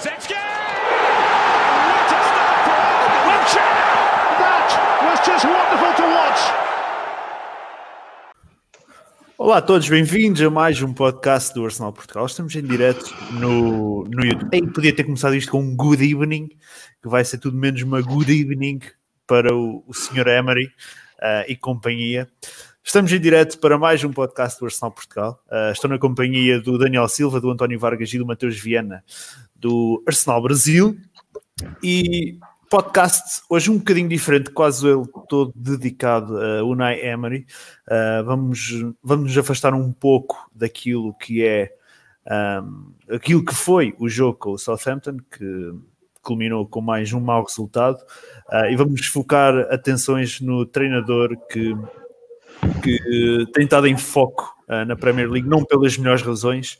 Kulusevski! What a start for Arsenal! That was just wonderful to watch. Olá a todos, bem-vindos a mais um podcast do Arsenal Portugal. Estamos em direto no, no YouTube. Podia ter começado isto com um good evening, que vai ser tudo menos uma good evening para o, o Sr. Emery uh, e companhia. Estamos em direto para mais um podcast do Arsenal Portugal. Uh, estou na companhia do Daniel Silva, do António Vargas e do Mateus Viana, do Arsenal Brasil. E podcast hoje um bocadinho diferente, quase ele todo dedicado a Unai Emery. Uh, vamos, vamos nos afastar um pouco daquilo que é um, aquilo que foi o jogo com o Southampton, que culminou com mais um mau resultado, uh, e vamos focar atenções no treinador que, que tem estado em foco uh, na Premier League, não pelas melhores razões,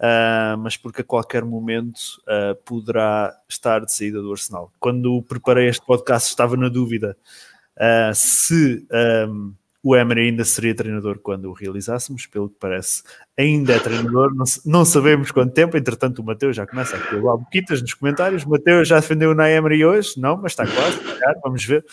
uh, mas porque a qualquer momento uh, poderá estar de saída do Arsenal. Quando preparei este podcast, estava na dúvida se um, o Emery ainda seria treinador quando o realizássemos, pelo que parece, ainda é treinador, não, não sabemos quanto tempo, entretanto o Mateus já começa a lá boquitas nos comentários, o Mateus já defendeu o Emery hoje, não, mas está quase, vamos ver.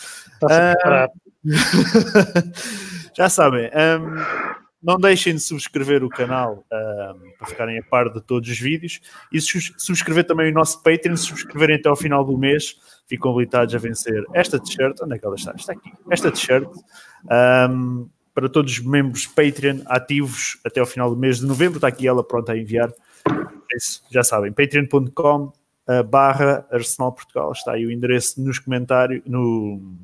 já sabem, um, não deixem de subscrever o canal um, para ficarem a par de todos os vídeos e subscrever também o nosso Patreon. Subscreverem até ao final do mês, ficam habilitados a vencer esta t-shirt. Onde é que ela está? Está aqui. Esta t-shirt. Um, para todos os membros Patreon ativos até ao final do mês de novembro. Está aqui ela pronta a enviar. É isso, já sabem, patreon.com barra Arsenal Portugal. Está aí o endereço nos comentários, no,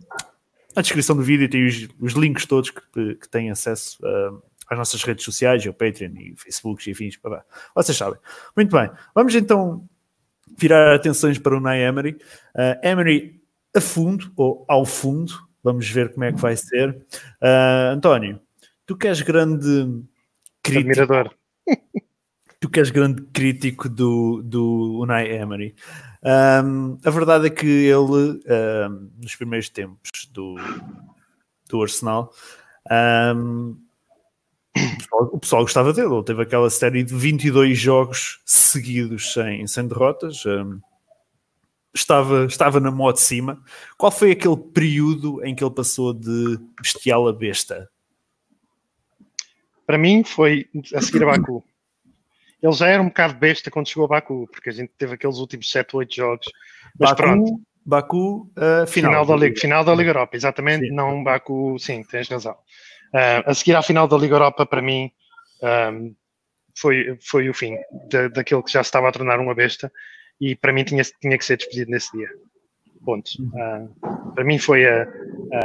na descrição do vídeo tem os, os links todos que, que têm acesso a às nossas redes sociais, o Patreon e Facebook e afins. Vocês sabem. Muito bem. Vamos então virar atenções para o Nay Emery. Uh, Emery a fundo, ou ao fundo. Vamos ver como é que vai ser. Uh, António, tu que és grande crítico... Admirador. Tu que és grande crítico do, do Unai Emery. Um, a verdade é que ele, um, nos primeiros tempos do, do Arsenal, um, o pessoal gostava dele. Ele teve aquela série de 22 jogos seguidos sem, sem derrotas. Estava, estava na moda de cima. Qual foi aquele período em que ele passou de bestial a besta? Para mim foi a seguir a Baku. Ele já era um bocado besta quando chegou a Baku, porque a gente teve aqueles últimos 7 ou 8 jogos. Mas Baku, pronto. Baku, uh, final, final, da Liga, final da Liga Europa, exatamente. Sim. Não Baku, sim, tens razão. Uh, a seguir à final da Liga Europa, para mim, um, foi, foi o fim de, daquilo que já se estava a tornar uma besta e para mim tinha, tinha que ser despedido nesse dia. Ponto. Uh, para mim foi a,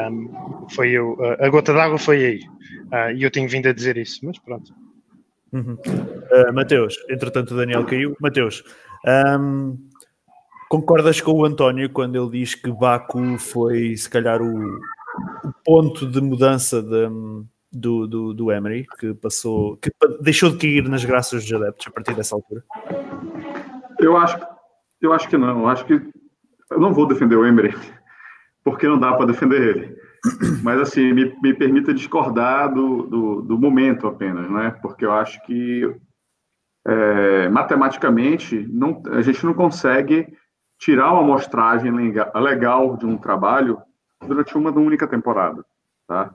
um, foi o, a gota d'água foi aí. Uh, e eu tenho vindo a dizer isso, mas pronto. Uhum. Uh, Mateus, entretanto o Daniel caiu. Mateus, um, concordas com o António quando ele diz que Baku foi se calhar o, o ponto de mudança de, do, do, do Emery, que passou, que deixou de cair nas graças dos adeptos a partir dessa altura? Eu acho, eu acho que não. Eu acho que eu não vou defender o Emery, porque não dá para defender ele. Mas assim, me, me permita discordar do, do, do, momento apenas, né? Porque eu acho que é, matematicamente não, a gente não consegue tirar uma amostragem legal de um trabalho durante uma única temporada, tá?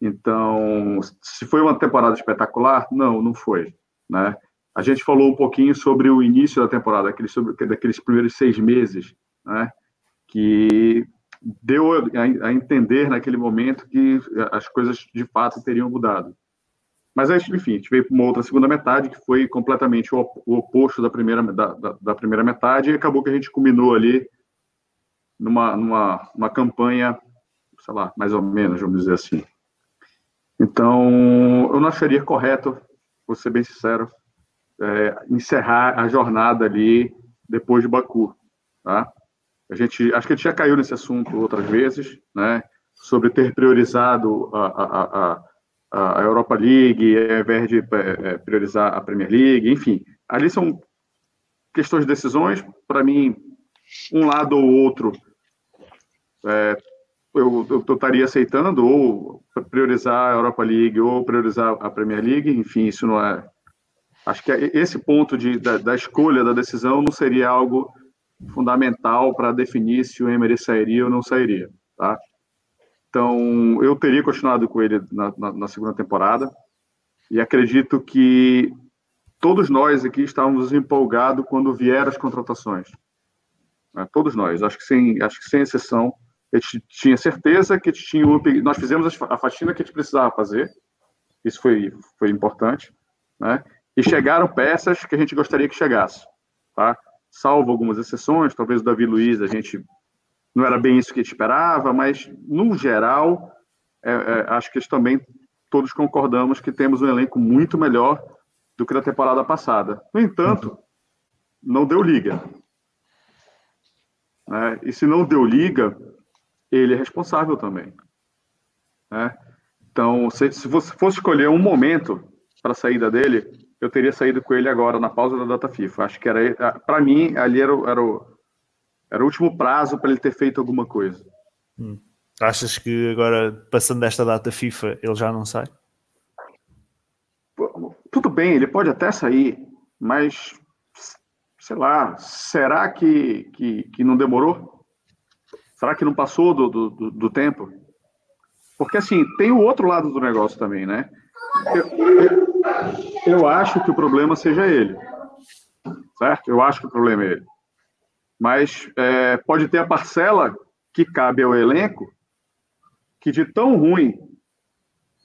Então, se foi uma temporada espetacular, não, não foi, né? A gente falou um pouquinho sobre o início da temporada, aquele, sobre, daqueles primeiros seis meses, né? Que deu a, entender naquele momento que as coisas de fato teriam mudado. Mas, enfim, para uma outra segunda metade que foi completamente o, oposto da primeira, da, da, da, primeira metade e acabou que a gente culminou ali numa, numa uma campanha, sei lá, mais ou menos, vamos dizer assim. Então, eu não acharia correto, vou ser bem sincero, é, encerrar a jornada ali depois de Baku, tá? A gente, acho que a gente já caiu nesse assunto outras vezes, né? Sobre ter priorizado a, a, a, a Europa League ao invés de é, priorizar a Premier League, enfim. Ali são questões de decisões. Para mim, um lado ou outro é, eu, eu, estaria aceitando ou priorizar a Europa League ou priorizar a Premier League, enfim, isso não é Acho que esse ponto de, da, da escolha da decisão não seria algo fundamental para definir se o Emery sairia ou não sairia, tá? Então, eu teria continuado com ele na, na, na segunda temporada e acredito que todos nós aqui estávamos empolgados quando vieram as contratações. Né? Todos nós, acho que sem, acho que sem exceção, a gente tinha certeza que tinha nós fizemos a faxina que a gente precisava fazer, isso foi, foi importante, né? E chegaram peças que a gente gostaria que chegasse, tá? Salvo algumas exceções, talvez o Davi Luiz, a gente não era bem isso que esperava, mas no geral, é, é, acho que também todos concordamos que temos um elenco muito melhor do que na temporada passada. No entanto, não deu liga. Né? E se não deu liga, ele é responsável também. Né? Então, se, se você fosse escolher um momento para a saída dele, eu teria saído com ele agora, na pausa da data FIFA. Acho que era, para mim, ali era, era, o, era o último prazo para ele ter feito alguma coisa. Hum. Achas que agora, passando desta data FIFA, ele já não sai? Tudo bem, ele pode até sair, mas sei lá, será que, que, que não demorou? Será que não passou do, do, do tempo? Porque, assim, tem o outro lado do negócio também, né? Eu, eu, eu, acho que o problema seja ele. Certo? Eu acho que o problema é ele. Mas é, pode ter a parcela que cabe ao elenco que de tão ruim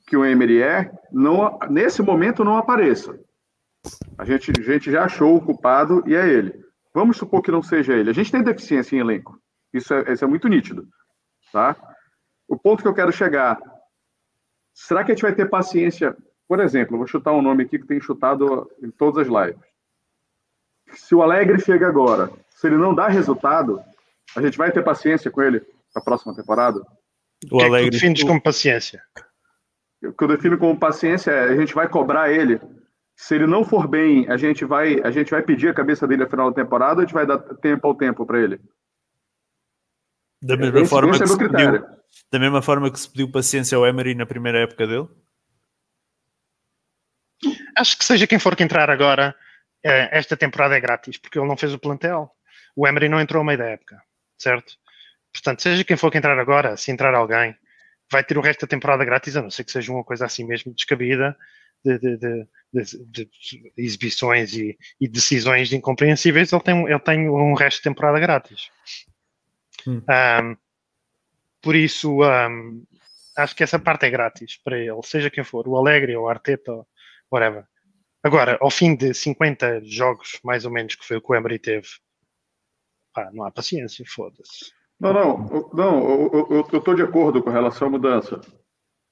que o Emery é, não, nesse momento não apareça. A gente, a gente já achou o culpado e é ele. Vamos supor que não seja ele. A gente tem deficiência em elenco. Isso é, isso é muito nítido. Tá? O ponto que eu quero chegar. Será que a gente vai ter paciência? Por exemplo, vou chutar um nome aqui que tem chutado em todas as lives. Se o Alegre chega agora, se ele não dá resultado, a gente vai ter paciência com ele na próxima temporada? O, o que Alegre. É que defines como paciência? O que eu defino como paciência é a gente vai cobrar ele se ele não for bem, a gente vai, a gente vai pedir a cabeça dele no final da temporada ou a gente vai dar tempo ao tempo para ele? Da mesma, esse, forma é que se pediu, da mesma forma que se pediu paciência ao Emery na primeira época dele? Acho que seja quem for que entrar agora, eh, esta temporada é grátis, porque ele não fez o plantel. O Emery não entrou ao meio da época, certo? Portanto, seja quem for que entrar agora, se entrar alguém, vai ter o resto da temporada grátis, a não ser que seja uma coisa assim mesmo descabida, de, de, de, de exibições e, e, decisões incompreensíveis, ele tem, ele tem um resto de temporada grátis. Hum. Um, por isso, um, acho que essa parte é grátis para ele, seja quem for, o Alegre ou o Arteta, ou whatever. Agora, ao fim de 50 jogos, mais ou menos, que foi o que o Emery teve, pá, não há paciência, foda-se. Não, não, não, eu estou de acordo com relação à mudança.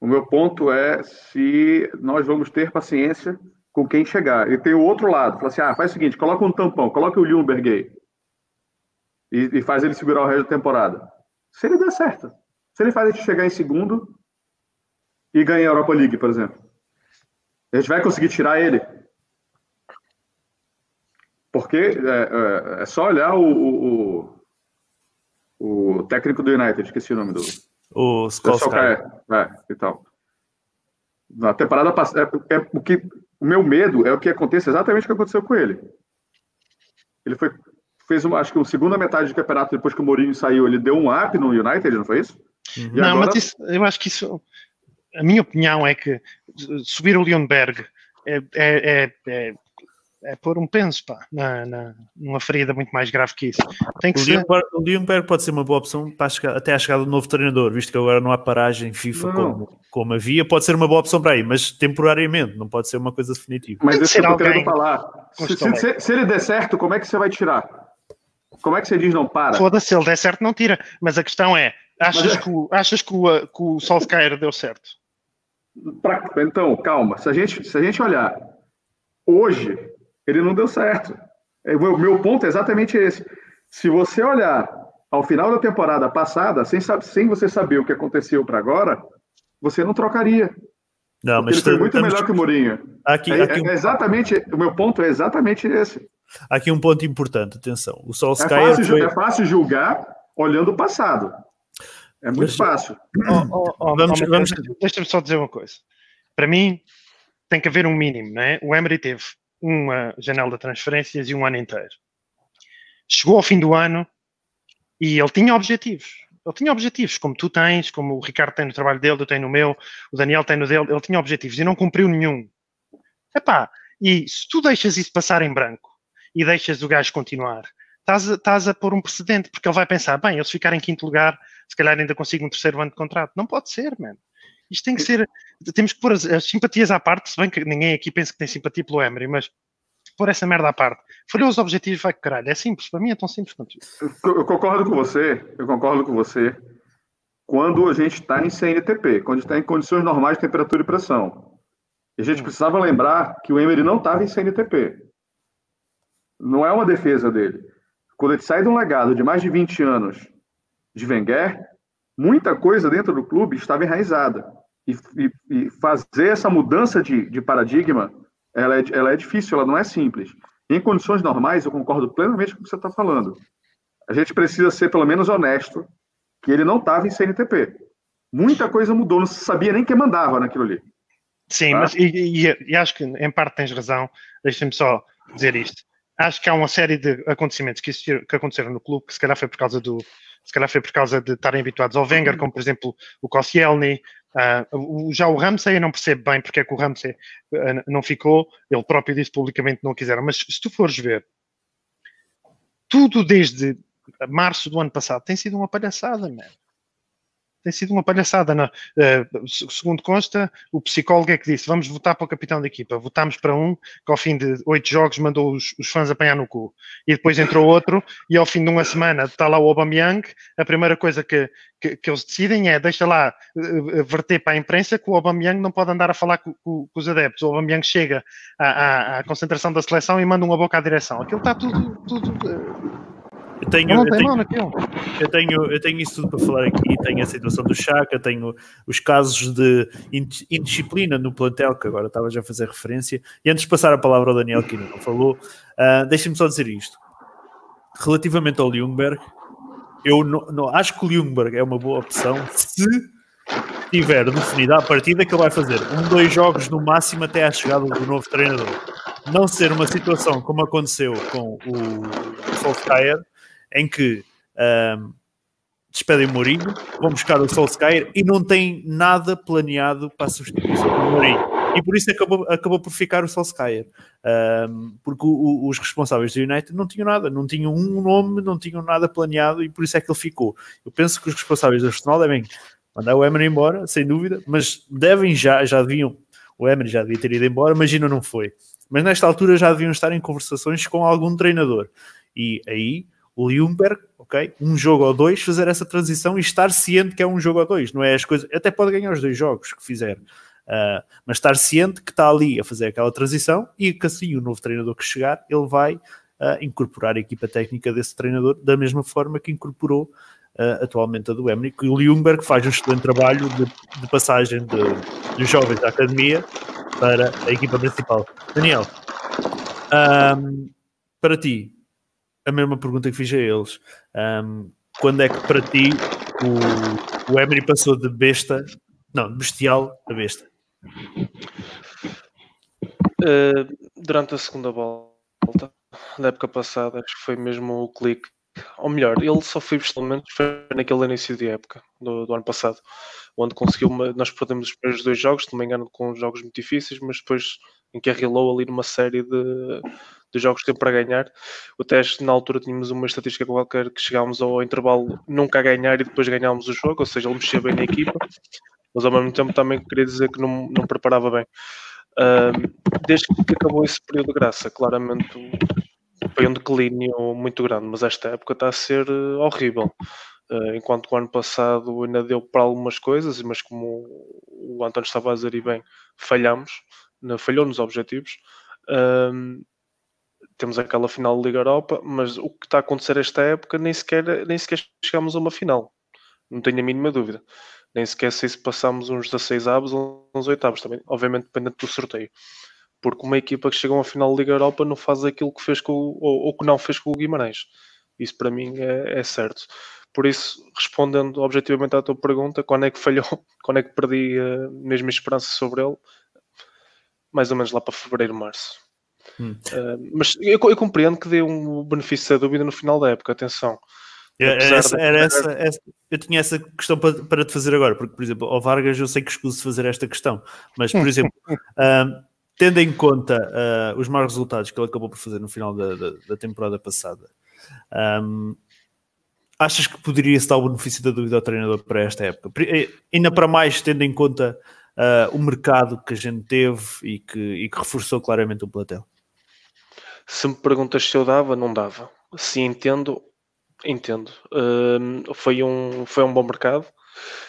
O meu ponto é se nós vamos ter paciência com quem chegar. E tem o outro lado, fala assim, ah, faz o seguinte, coloca um tampão, coloca o Ljungberg aí. E, e, faz ele segurar o resto da temporada. Se ele der certo. Se ele faz a gente chegar em segundo e ganhar a Europa League, por exemplo. A gente vai conseguir tirar ele. Porque é, é, é só olhar o, o, o, técnico do United, esqueci o nome do, o Solskjaer. É, então. Na temporada passada, é, é, o que o meu medo é o que aconteça exatamente o que aconteceu com ele. Ele foi fez uma, acho que a segunda metade do campeonato depois que o Mourinho saiu, ele deu um up no United, não foi isso? Uhum. Não, agora... mas isso, eu acho que isso, a minha opinião é que subir o Leonberg é, é, é, é pôr um penso pá, na, na, numa ferida muito mais grave que isso. Tem que o, ser... Leonberg, pode ser uma boa opção para chegar, até a chegada do novo treinador, visto que agora não há paragem FIFA como, como havia, pode ser uma boa opção para aí, mas temporariamente, não pode ser uma coisa definitiva. Mas isso que eu querendo falar. Se, se, se, ele der certo, como é que você vai tirar? Como é que você diz não para? Foda-se, se ele der certo, não tira. Mas a questão é: achas, é... Que, o, achas que, o, que o Solskjaer deu certo? Pra, então, calma. Se a, gente, se a gente olhar hoje, ele não deu certo. É, o meu ponto é exatamente esse. Se você olhar ao final da temporada passada, sem, sem você saber o que aconteceu para agora, você não trocaria. Não, mas ele foi muito melhor que o Mourinho. Aqui, é, aqui é, exatamente, o meu ponto é exatamente esse. Aqui um ponto importante, atenção. O Solskjaer é fácil, foi... é fácil julgar olhando o passado. É muito mas, fácil. Oh, oh, oh, vamos, vamos... Deixa-me só dizer uma coisa. Para mim, tem que haver um mínimo, não é? O Emery teve uma janela de transferências e um ano inteiro. Chegou ao fim do ano e ele tinha objetivos. Ele tinha objetivos, como tu tens, como o Ricardo tem no trabalho dele, eu tenho no meu, o Daniel tem no dele, ele tinha objetivos e não cumpriu nenhum. Epá, e se tu deixas isso passar em branco e deixas o gajo continuar, estás a, estás a pôr um precedente, porque ele vai pensar, bem, eu se ficar em quinto lugar, se calhar ainda consigo um terceiro ano de contrato. Não pode ser, mano. Isto tem que ser. Temos que pôr as, as, simpatias à parte, se bem que ninguém aqui pensa que tem simpatia pelo Emery, mas pôr essa merda à parte. Falhou os objetivos, vai que caralho. É simples, para mim é tão simples quanto isso. Eu concordo com você, eu concordo com você. Quando a gente está em CNTP, quando está em condições normais de temperatura e pressão. E a gente hum. precisava lembrar que o Emery não estava em CNTP. Não é uma defesa dele. Quando ele sai de um legado de mais de 20 anos de Wenger, muita coisa dentro do clube estava enraizada. E, e, e fazer essa mudança de, de paradigma, ela é, ela é difícil, ela não é simples. Em condições normais, eu concordo plenamente com o que você está falando. A gente precisa ser, pelo menos, honesto que ele não estava em CNTP. Muita coisa mudou, não se sabia nem quem mandava naquilo ali. Sim, tá? mas e, e, e, acho que em parte tens razão. Deixa-me só dizer isto. Acho que há uma série de acontecimentos que, que aconteceram no clube que se calhar foi por causa do, se calhar foi por causa de estarem habituados ao Wenger, uhum. como por exemplo o Koscielny, uh, já o Ramsey eu não percebo bem porque é que o Ramsey uh, não ficou, ele próprio disse publicamente que não quiseram, mas se tu fores ver, tudo desde março do ano passado tem sido uma palhaçada, mano tem sido uma palhaçada. Não? Uh, segundo consta, o psicólogo é que disse: vamos votar para o capitão da equipa. Votámos para um que, ao fim de oito jogos, mandou os, os, fãs apanhar no cu. E depois entrou outro, e ao fim de uma semana está lá o Aubameyang. A primeira coisa que, que, que eles decidem é: deixa lá uh, verter para a imprensa que o Aubameyang não pode andar a falar com, com, com os adeptos. O Aubameyang chega à, à, à, concentração da seleção e manda uma boca à direção. Aquilo está tudo. tudo uh, eu tenho, eu, tenho, eu, tenho, eu tenho isso tudo para falar aqui. Tenho a situação do Chaka, tenho os casos de indisciplina no plantel, que agora estava já a fazer referência. E antes de passar a palavra ao Daniel, que não falou, uh, deixem-me só dizer isto. Relativamente ao Ljungberg, eu não, não, acho que o Ljungberg é uma boa opção se tiver definida a partida que ele vai fazer um, dois jogos no máximo até à chegada do novo treinador. Não ser uma situação como aconteceu com o Solskjaer, em que um, despedem Mourinho, vão buscar o Solskjaer e não tem nada planeado para substituição do Mourinho. E por isso acabou, acabou por ficar o Solskjaer. Um, porque o, o, os responsáveis do United não tinham nada, não tinham um nome, não tinham nada planeado e por isso é que ele ficou. Eu penso que os responsáveis do Arsenal devem mandar o Emery embora, sem dúvida, mas devem já, já deviam, o Emery já devia ter ido embora, mas ainda não foi. Mas nesta altura já deviam estar em conversações com algum treinador. E aí Ljungberg, ok? Um jogo ou dois, fazer essa transição e estar ciente que é um jogo ou dois, não é as coisas. Até pode ganhar os dois jogos que fizer, uh, mas estar ciente que está ali a fazer aquela transição e que assim o novo treinador que chegar, ele vai uh, incorporar a equipa técnica desse treinador da mesma forma que incorporou uh, atualmente a do Emery. E o Ljungberg faz um excelente trabalho de, de passagem de, de jovens da academia para a equipa principal. Daniel, um, para ti, a mesma pergunta que fiz a eles. Um, quando é que para ti o, o Emery passou de besta, não, de bestial a besta? Uh, durante a segunda volta da época passada, acho que foi mesmo o clique. Ou melhor, ele só foi bestialmente naquele início de época do, do ano passado, onde conseguiu. Uma, nós perdemos os primeiros dois jogos, se não me engano, com jogos muito difíceis, mas depois encarrilou ali numa série de, de jogos que tem para ganhar. O teste, na altura, tínhamos uma estatística qualquer que chegámos ao intervalo nunca a ganhar e depois ganhámos o jogo, ou seja, ele mexia bem na equipa, mas ao mesmo tempo também queria dizer que não, não preparava bem. Uh, desde que acabou esse período de graça, claramente foi um declínio muito grande, mas esta época está a ser uh, horrível. Uh, enquanto o ano passado ainda deu para algumas coisas, mas como o António estava a dizer bem, falhamos, falhou nos objetivos. Uh, temos aquela final da Liga Europa, mas o que está a acontecer esta época nem sequer, nem sequer chegamos a uma final. Não tenho a mínima dúvida. Nem sequer sei se passamos uns 16 avos ou uns oitavos também, obviamente dependente do sorteio. Porque uma equipa que chega a uma final da Liga Europa não faz aquilo que fez com o, ou, ou que não fez com o Guimarães. Isso para mim é, é, certo. Por isso, respondendo objetivamente à tua pergunta, quando é que falhou, quando é que perdi a mesma esperança sobre ele? Mais ou menos lá para fevereiro, março Hum. Uh, mas eu, eu, compreendo que dê um benefício da dúvida no final da época, atenção. Era, essa, era essa, essa, eu tinha essa questão para, para te fazer agora, porque, por exemplo, ao Vargas eu sei que escuso fazer esta questão, mas, por exemplo, uh, tendo em conta uh, os maus resultados que ele acabou por fazer no final da, da, da temporada passada, um, achas que poderia-se dar o benefício da dúvida ao treinador para esta época? Eh, ainda para mais tendo em conta uh, o mercado que a gente teve e que, e que reforçou claramente o platel. Se me perguntas se eu dava, não dava. Se entendo, entendo. Uh, foi, um, foi um bom mercado.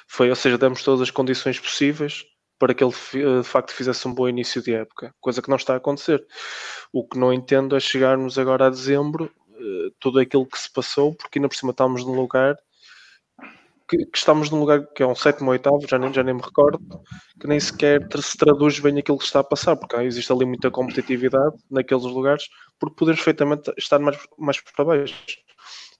Foi, ou seja, demos todas as condições possíveis para que ele de facto fizesse um bom início de época, coisa que não está a acontecer. O que não entendo é chegarmos agora a dezembro eh, tudo aquilo que se passou, porque ainda por cima estamos num lugar que, que, estamos num lugar que é um sétimo ou oitavo, já nem, já nem me recordo, que nem sequer se traduz bem aquilo que está a passar, porque existe ali muita competitividade naqueles lugares, porque podemos perfeitamente estar mais, mais para baixo.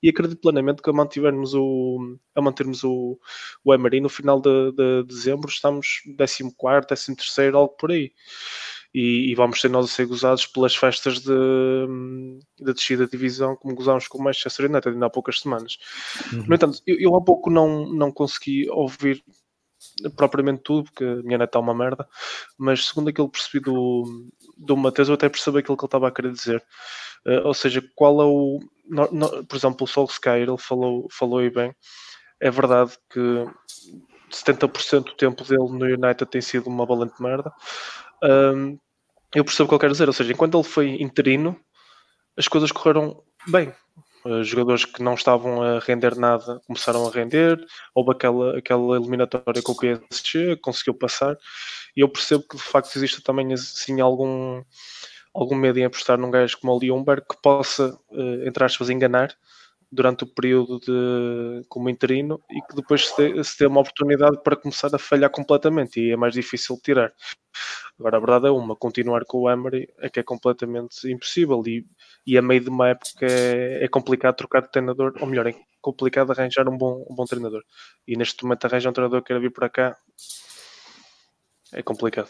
E acredito plenamente que a mantivermos o, a mantermos o, o Emery no final de, de dezembro, estamos 14, 13, algo por aí e, e, vamos ser nós a ser gozados pelas festas de, de descida de divisão, como gozámos com o Manchester United ainda há poucas semanas. Uhum. No entanto, eu, eu, há pouco não, não consegui ouvir propriamente tudo, porque a minha neta é uma merda, mas segundo aquilo que percebi do, do Mateus, eu até percebi aquilo que ele estava a querer dizer. Uh, ou seja, qual é o. No, no, por exemplo, o Solskjaer, ele falou, falou aí bem. É verdade que 70% do tempo dele no United tem sido uma valente merda. Um, eu percebo o que eu quero dizer, ou seja, enquanto ele foi interino, as coisas correram bem. Os jogadores que não estavam a render nada começaram a render, houve aquela, aquela eliminatória com o PSG, conseguiu passar, e eu percebo que de facto existe também assim algum, algum medo em apostar num gajo como o Leonberg que possa, uh, entre aspas, enganar durante o período de, como interino e que depois se dê, se dê uma oportunidade para começar a falhar completamente e é mais difícil de tirar. Agora, a verdade é uma, continuar com o Emery é que é completamente impossível e, e a meio de uma época é, é complicado trocar de treinador, ou melhor, é complicado arranjar um bom, um bom treinador. E neste momento arranjar um treinador que queira vir para cá é complicado.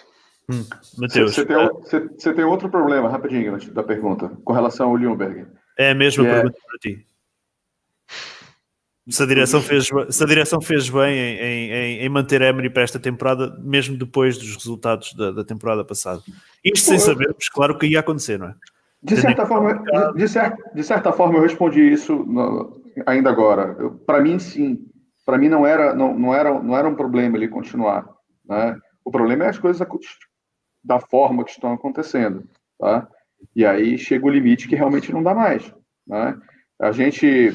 Hum, Mateus. Você, tem, você, tem, outro problema, rapidinho, da pergunta, com relação ao Leonberg. É a mesma é pergunta para ti. Se a direção fez, se a direção fez bem em, em, em manter Emery para esta temporada, mesmo depois dos resultados da, da temporada passada. Isto sem sabermos, claro, que ia acontecer, não é? De certa, forma, de, de, certa, de certa forma, eu respondi isso no, ainda agora. Para mim, sim. Para mim, não era, não, não, era, não era um problema ele continuar. Né? O problema é as coisas da forma que estão acontecendo. Tá? E aí chega o limite que realmente não dá mais. Né? A gente,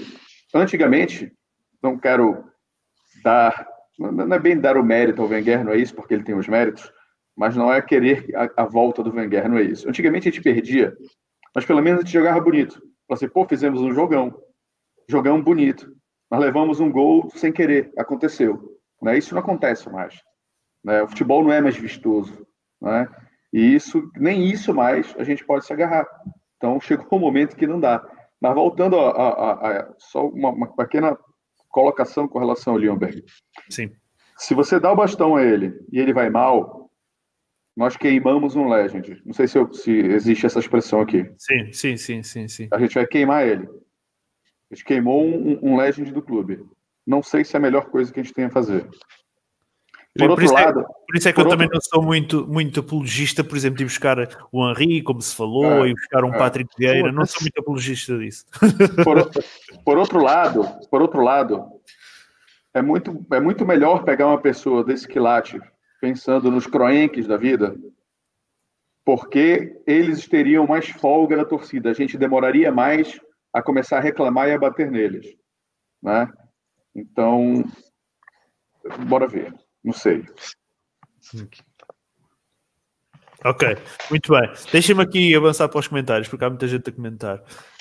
antigamente, não quero dar, não é bem dar o mérito ao Wenger, não é isso, porque ele tem os méritos, mas não é querer a, a volta do Wenger, não é isso. Antigamente a gente perdia, mas pelo menos a gente jogava bonito. Assim, pô, fizemos um jogão, jogão bonito. Nós levamos um gol sem querer, aconteceu. Né? Isso não acontece mais. Né? O futebol não é mais vistoso. Né? E isso, nem isso mais a gente pode se agarrar. Então chegou um momento que não dá. Mas voltando a, a, a só uma, uma, pequena colocação com relação ao Leonberg. Sim. Se você dá o bastão a ele e ele vai mal, nós queimamos um Legend. Não sei se, eu, se existe essa expressão aqui. Sim, sim, sim, sim, sim. A gente vai queimar ele. A gente queimou um, um Legend do clube. Não sei se é a melhor coisa que a gente tem a fazer. Por, por, isso é, lado, por, isso é, que eu outro... também não sou muito, muito apologista, por exemplo, de buscar o Henri, como se falou, é, e buscar um é. Patrick Vieira. Não sou muito apologista disso. Por, por, outro lado, por outro lado, é muito, é muito melhor pegar uma pessoa desse quilate, pensando nos croenques da vida, porque eles teriam mais folga na torcida. A gente demoraria mais a começar a reclamar e a bater neles. Né? Então, bora ver. Não sei. Ok, muito bem. Deixa-me aqui avançar para os comentários, porque há muita gente a comentar.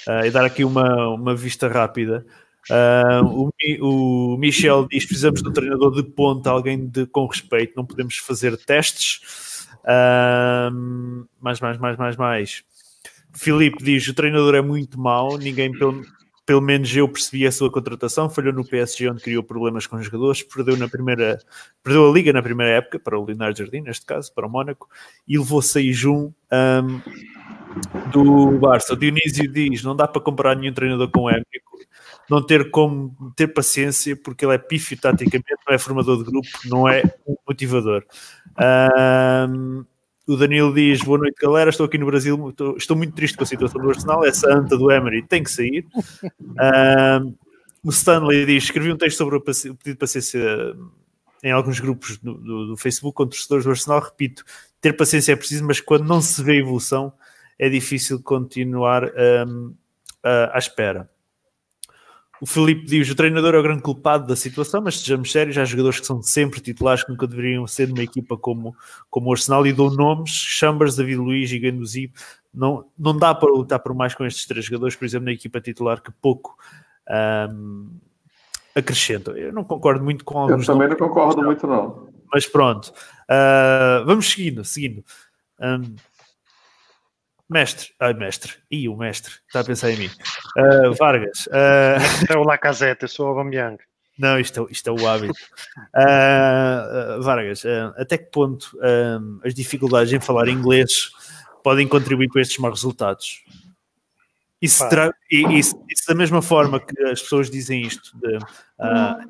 Uh, e dar aqui uma, uma vista rápida. Uh, o, o, Michel diz: precisamos de um treinador de ponta, alguém de, com respeito, não podemos fazer testes. Uh, mais, mais, mais, mais, mais. Filipe diz: o treinador é muito mau, ninguém, pelo, pelo menos eu percebi a sua contratação, falhou no PSG onde criou problemas com os jogadores, perdeu na primeira, perdeu a liga na primeira época para o Leonardo Jardim, neste caso, para o Mónaco, e levou 6-1. Um, do Barça. O Dionísio diz: não dá para comparar nenhum treinador com o Émico, não ter como ter paciência, porque ele é pífio taticamente, não é formador de grupo, não é motivador. Um, o Danilo diz: Boa noite, galera. Estou aqui no Brasil. Estou, estou, muito triste com a situação do Arsenal. Essa anta do Emery tem que sair. O Stanley diz: Escrevi um texto sobre o pedido de paciência em alguns grupos do, do, do Facebook com torcedores do Arsenal. Repito: ter paciência é preciso, mas quando não se vê evolução, é difícil continuar um, à espera. O Felipe diz: o treinador é o grande culpado da situação, mas sejamos sérios, há jogadores que são sempre titulares que nunca deveriam ser numa equipa como, como o Arsenal e dou nomes: Chambers, David Luiz e Ganduzi. Não, não dá para lutar por mais com estes três jogadores, por exemplo, na equipa titular, que pouco um, acrescentam. Eu não concordo muito com alguns. Eu também não concordo muito, não. Mas pronto, uh, vamos seguindo. seguindo. Um, Mestre, ai mestre, e o mestre, está a pensar em mim. Uh, Vargas. Uh... É o Lacazette, eu sou o Aubameyang. Não, isto, é, isto é o hábito. Uh, Vargas, uh, até que ponto as dificuldades em falar inglês podem contribuir para estes maus resultados? Isso, terá, isso, isso, da mesma forma que as pessoas dizem isto, de,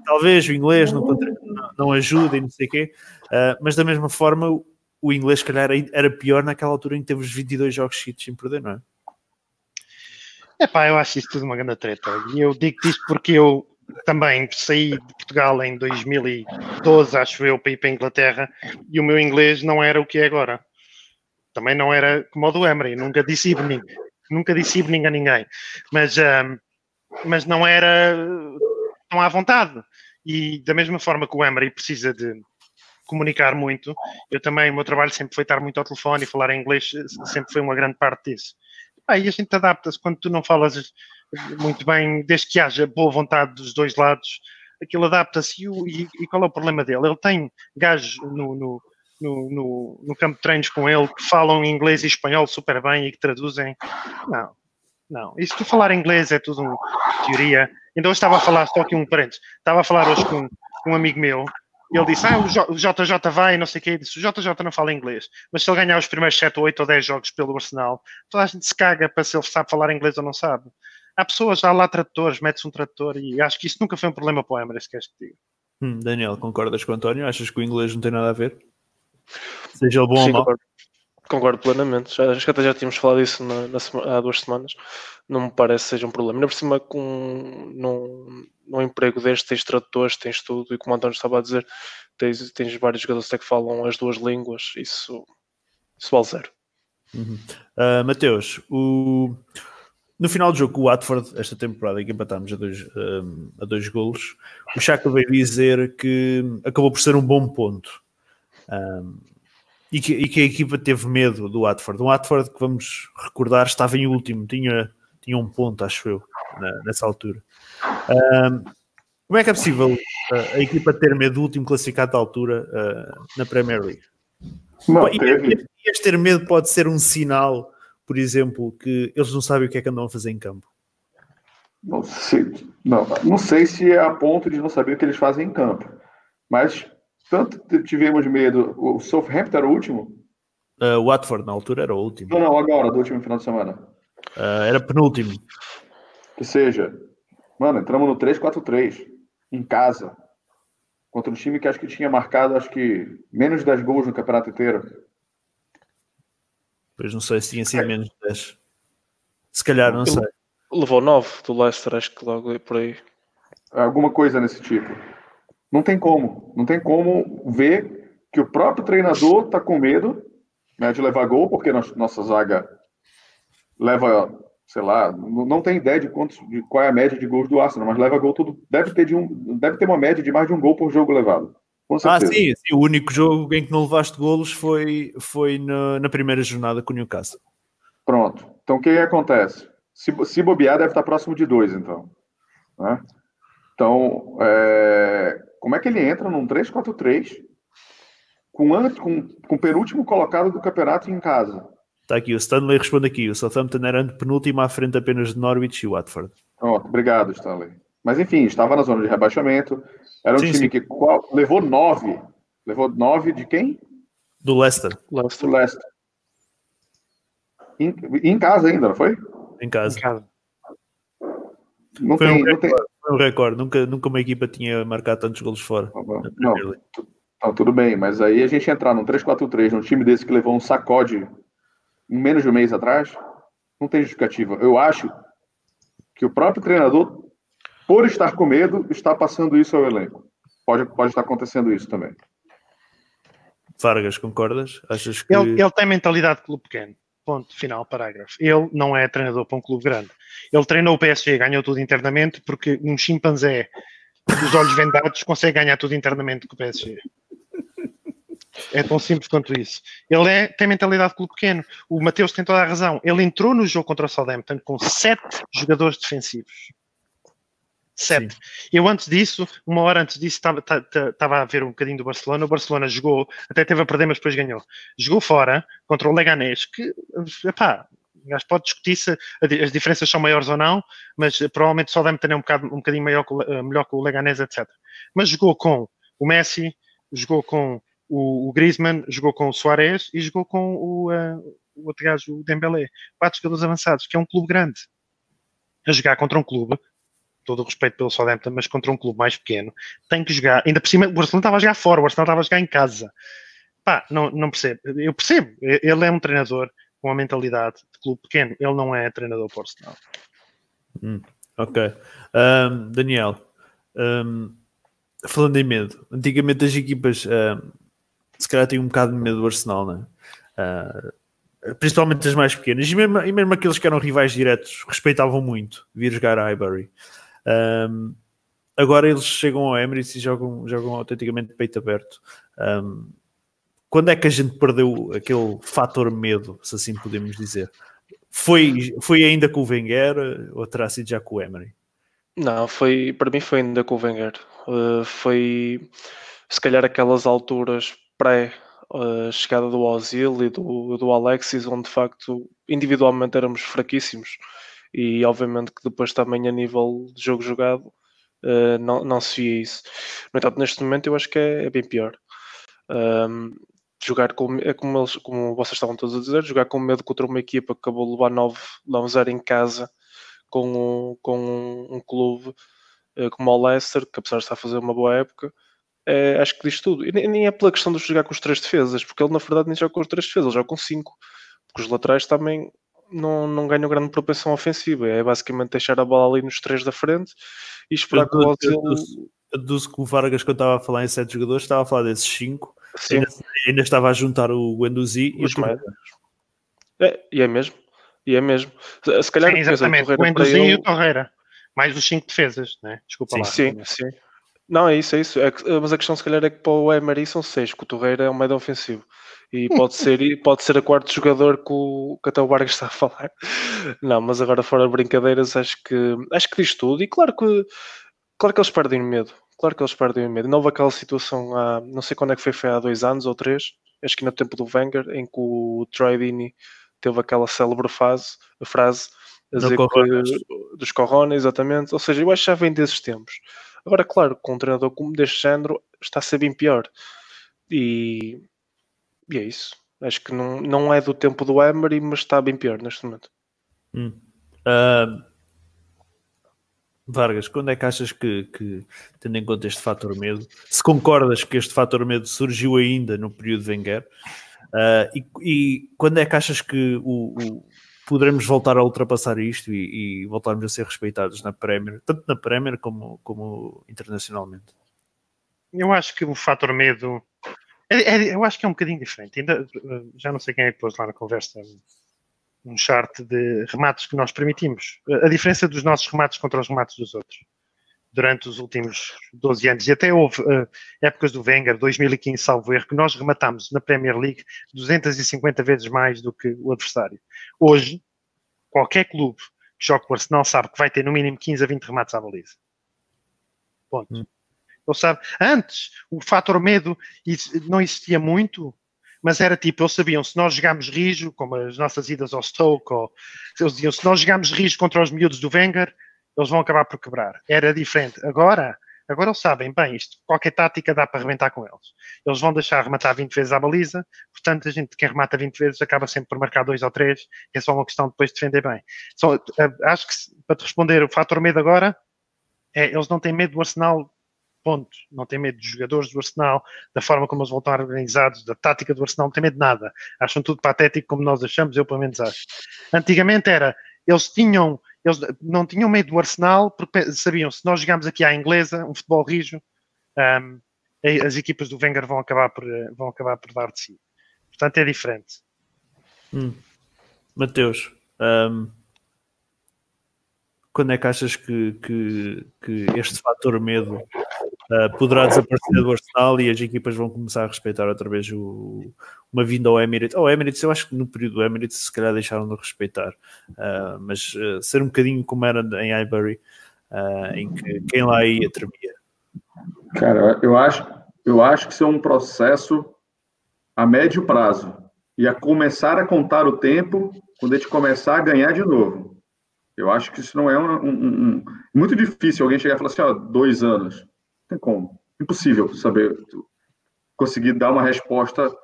talvez o inglês não, não ajude e não sei o quê, mas da mesma forma o inglês, se calhar, era pior naquela altura em que teve os 22 jogos seguidos sem perder, não é? É pá, eu acho isso tudo uma grande treta. E eu digo isto porque eu também saí de Portugal em 2012, acho eu, para ir para a Inglaterra, e o meu inglês não era o que é agora. Também não era como o do Emery, nunca disse evening, nunca disse evening a ninguém. Mas, um, mas não era tão à vontade. E da mesma forma que o Emery precisa de comunicar muito. Eu também, o meu trabalho sempre foi estar muito ao telefone e falar inglês, sempre foi uma grande parte disso. Aí a gente adapta-se quando tu não falas muito bem, desde que haja boa vontade dos dois lados, aquilo adapta-se. E, e, qual é o problema dele? Ele tem gajos no, no, no, no, campo de treinos com ele que falam inglês e espanhol super bem e que traduzem. Não, não. E se tu falar inglês é tudo uma teoria. Então eu estava a falar, só aqui um parênteses, estava a falar hoje com um amigo meu ele disse, ah, o JJ vai, não sei o quê. disse, o JJ não fala inglês. Mas se ele ganhar os primeiros 7, 8 ou 10 jogos pelo Arsenal, toda a gente se caga para se ele sabe falar inglês ou não sabe. Há pessoas, há lá tratores, mete-se um trator e acho que isso nunca foi um problema para o Emirates, queres que diga. Hum, Daniel, concordas com o António? Achas que o inglês não tem nada a ver? Seja ele bom Sim, ou mau? Concordo, concordo plenamente. Já, acho que até já tínhamos falado isso na, na, há duas semanas. Não me parece que seja um problema. Ainda por cima, com, num, num emprego deste, tens tradutores, tens tudo, e como o António estava a dizer, tens, tens vários jogadores que falam as duas línguas, isso, isso vale zero. Uhum. Uh, Mateus, o... no final do jogo, o Watford, esta temporada, em que empatámos a dois, um, a dois golos, o Chaka veio dizer que acabou por ser um bom ponto. Um, e, que, e que, a equipa teve medo do Watford. O Watford, que vamos recordar, estava em último, tinha, tinha um ponto, acho eu, na, nessa altura. Um, como é que é possível uh, a equipa ter medo do último classificado da altura uh, na Premier League? Não, e, e este ter medo pode ser um sinal, por exemplo, que eles não sabem o que é que andam a fazer em campo. Não sei, não, não sei se é a ponto de não saber o que eles fazem em campo. Mas tanto tivemos medo. O Southampton era o último? Uh, o Watford na altura era o último. Não, não, agora, do último final de semana. Uh, era penúltimo. Que seja, mano, entramos no 3-4-3 em casa, contra um time que acho que tinha marcado, acho que menos de 10 gols no campeonato inteiro. Pois não sei se tinha sido é. menos de 10. Se calhar, não sei. Levou 9 do Leicester, acho que logo por aí. Alguma coisa nesse tipo. Não tem como. Não tem como ver que o próprio treinador está com medo né, de levar gol, porque nossa zaga leva sei lá, não tem ideia de, quantos, de qual é a média de gols do Arsenal, mas leva gol todo. Deve ter, de um, deve ter uma média de mais de um gol por jogo levado. ah, sim, sim, o único jogo em que não levaste golos foi, foi na, na primeira jornada com o Newcastle. Pronto. Então o que, que acontece? Se, se bobear, deve estar próximo de dois, então. Né? Então, é... como é que ele entra num 3-4-3 com, com, com o penúltimo colocado do campeonato em casa? Está aqui, o Stanley responde aqui. O Southampton era penúltimo à frente apenas de Norwich e Watford. Oh, obrigado, Stanley. Mas enfim, estava na zona de rebaixamento. Era um sim, time sim. que qual, levou nove. Levou nove de quem? Do Leicester. Leicester. Do Leicester. Em, em casa ainda, não foi? Em casa. Em casa. Não Foi tem, um não tem. Um recorde. Nunca, nunca uma equipa tinha marcado tantos golos fora. na Não, League. Tá, tudo bem, mas aí a gente entrar num 3-4-3, num time desse que levou um sacode em menos de um mês atrás, não tem justificativa. Eu acho que o próprio treinador, por estar com medo, está passando isso ao elenco. Pode, pode estar acontecendo isso também. Vargas, concordas? Achas que. Ele, ele tem mentalidade de clube pequeno. Ponto, final, parágrafo. Ele não é treinador para um clube grande. Ele treinou o PSG, ganhou tudo internamente, porque um chimpanzé dos olhos vendados consegue ganhar tudo internamente com o PSG. É tão simples quanto isso. Ele é, tem mentalidade de clube pequeno. O Mateus tem toda a razão. Ele entrou no jogo contra o Southampton com sete jogadores defensivos. Sete. Eu antes disso, uma hora antes disso, estava, ta- ta- estava a ver um bocadinho do Barcelona. O Barcelona jogou, até teve a perder, mas depois ganhou. Jogou fora contra o Leganés, que, epá, gajo pode discutir se as diferenças são maiores ou não, mas eh, provavelmente só deve ter um, bocado, um bocadinho maior eh, melhor que o Leganés, etc. Mas jogou com o Messi, jogou com o, o Griezmann, jogou com o Soares e jogou com o, eh, o outro gajo, o Dembélé. Quatro jogadores avançados, que é um clube grande. A jogar contra um clube, todo o respeito pelo Southampton, mas contra um clube mais pequeno, tem que jogar. Ainda por cima, o Barcelona estava a jogar fora, o Barcelona estava a jogar em casa. Pá, não, não percebo. Eu percebo. Ele é um treinador com uma mentalidade de clube pequeno. Ele não é treinador o Arsenal. Ok. Ahm, Daniel, ahm, falando em medo, antigamente as equipas ahm, se calhar tinham um bocado de medo do Arsenal, não é? Ah, principalmente as mais pequenas, e mesmo, e mesmo aqueles que eram rivais diretos respeitavam muito vir jogar a Highbury. Ahm, agora eles chegam ao Emirates e jogam, jogam autenticamente de peito aberto. Ahm, quando é que a gente perdeu aquele fator medo, se assim podemos dizer? Foi, foi ainda com o Wenger ou terá sido já com o Emery? Não, foi, para mim foi ainda com o Wenger. Uh, foi se calhar aquelas alturas pré uh, chegada do Ozil e do, do Alexis, onde de facto individualmente éramos fraquíssimos e obviamente que depois também a nível de jogo jogado uh, não, não se via isso. No entanto, neste momento eu acho que é, é bem pior. Um, jogar com, é como, eles, como vocês estavam todos a dizer, jogar com medo contra uma equipa que acabou de levar 9-0 em casa com, com um, um clube eh, como o Leicester, que apesar de estar a fazer uma boa época, é, acho que diz tudo. E nem, nem é pela questão de jogar com os três defesas, porque ele na verdade nem joga com os três defesas, ele joga com cinco, porque os laterais também não, não ganham grande propensão ofensiva, é basicamente deixar a bola ali nos três da frente e esperar que o Eu Ozil... deduzo- que o Vargas, quando estava a falar em sete jogadores, estava a falar desses cinco, Sim, ainda, ainda estava a juntar o Guendouzi e os médios. É, e é mesmo. E é mesmo. Se, calhar Sim, exatamente. O Endozinho e o Torreira. Mais os cinco defesas, né? Desculpa lá. Sim, sim. Não, é isso, é isso. É que- mas a questão, se calhar, é que para o Emery são seis, que o Torreira é um médio ofensivo. E pode ser, pode ser a quarto jogador que, o, que até o Vargas está a falar. Não, mas agora fora de brincadeiras, acho que, acho que diz tudo. E claro que, claro que eles perdem o medo. Claro que eles perdem o medo. Não houve aquela situação há, não sei quando é que foi, foi há dois anos ou três, acho que no tempo do Wenger, em que o Troy Deeney teve aquela célebre fase, a frase a dizer que, dos Corona, exatamente. Ou seja, eu acho que já vem desses tempos. Agora, claro, com um treinador deste género está a ser bem pior. E, e é isso. Acho que não, não é do tempo do Emery, mas está bem pior neste momento. Hum. Ah, Vargas, quando é que achas que, que, tendo em conta este fator medo, se concordas que este fator medo surgiu ainda no período Wenger, ah, e, e quando é que achas que o- poderemos voltar a ultrapassar isto e, e voltarmos a ser respeitados na Premier, tanto na Premier como, como internacionalmente? Eu acho que o fator medo. é- é- eu acho que é um bocadinho diferente. Ainda, eh, já não sei quem é que pôs lá na conversa um chart de remates que nós permitimos. A diferença dos nossos remates contra os remates dos outros. Durante os últimos 12 anos. E até houve eh, épocas do Wenger, 2015, salvo erro, que nós rematámos na Premier League 250 vezes mais do que o adversário. Hoje, qualquer clube que jogue com o Arsenal sabe que vai ter no mínimo 15 a 20 remates à baliza. Ponto. Hum. Ele sabe. Antes, o fator medo não existia muito, mas era tipo, eles sabiam, se nós jogarmos rijo, como as nossas idas ao Stoke, ou, eles diziam, se nós jogarmos rijo contra os miúdos do Wenger, eles vão acabar por quebrar. Era diferente. Agora, Agora eles sabem, bem, isto, qualquer tática dá para arrebentar com eles. Eles vão deixar arrematar 20 vezes à baliza, portanto, a gente, quem remata 20 vezes acaba sempre por marcar dois ou três, é só uma questão de depois defender bem. Eh, acho que, para te responder, o fator medo agora é eles não têm medo do Arsenal, ponto. Não têm medo dos jogadores do Arsenal, da forma como eles vão estar organizados, da tática do Arsenal, não têm medo de nada. Acham tudo patético como nós achamos, eu pelo menos acho. Antigamente era, eles tinham eles não tinham medo do Arsenal porque sabiam se nós jogamos aqui à inglesa, um futebol rijo, um, as equipas do Wenger vão acabar por, vão acabar por dar de si. Portanto, é diferente. Hum. Mateus, um, quando é que achas que, que, que este fator medo uh, poderá desaparecer do Arsenal e as equipas vão começar a respeitar outra vez o, uma vinda ao Emirates? Ao oh, Emirates, eu acho que no período do Emirates se calhar deixaram de respeitar, uh, mas uh, ser um bocadinho como era em Highbury, em que quem lá ia tremia. Cara, eu acho, eu acho que isso é um processo a médio prazo e a começar a contar o tempo quando a gente começar a ganhar de novo. Eu acho que isso não é um, um, um muito difícil alguém chegar e falar assim, ó, dois anos. Tem como. Impossível saber conseguir dar uma resposta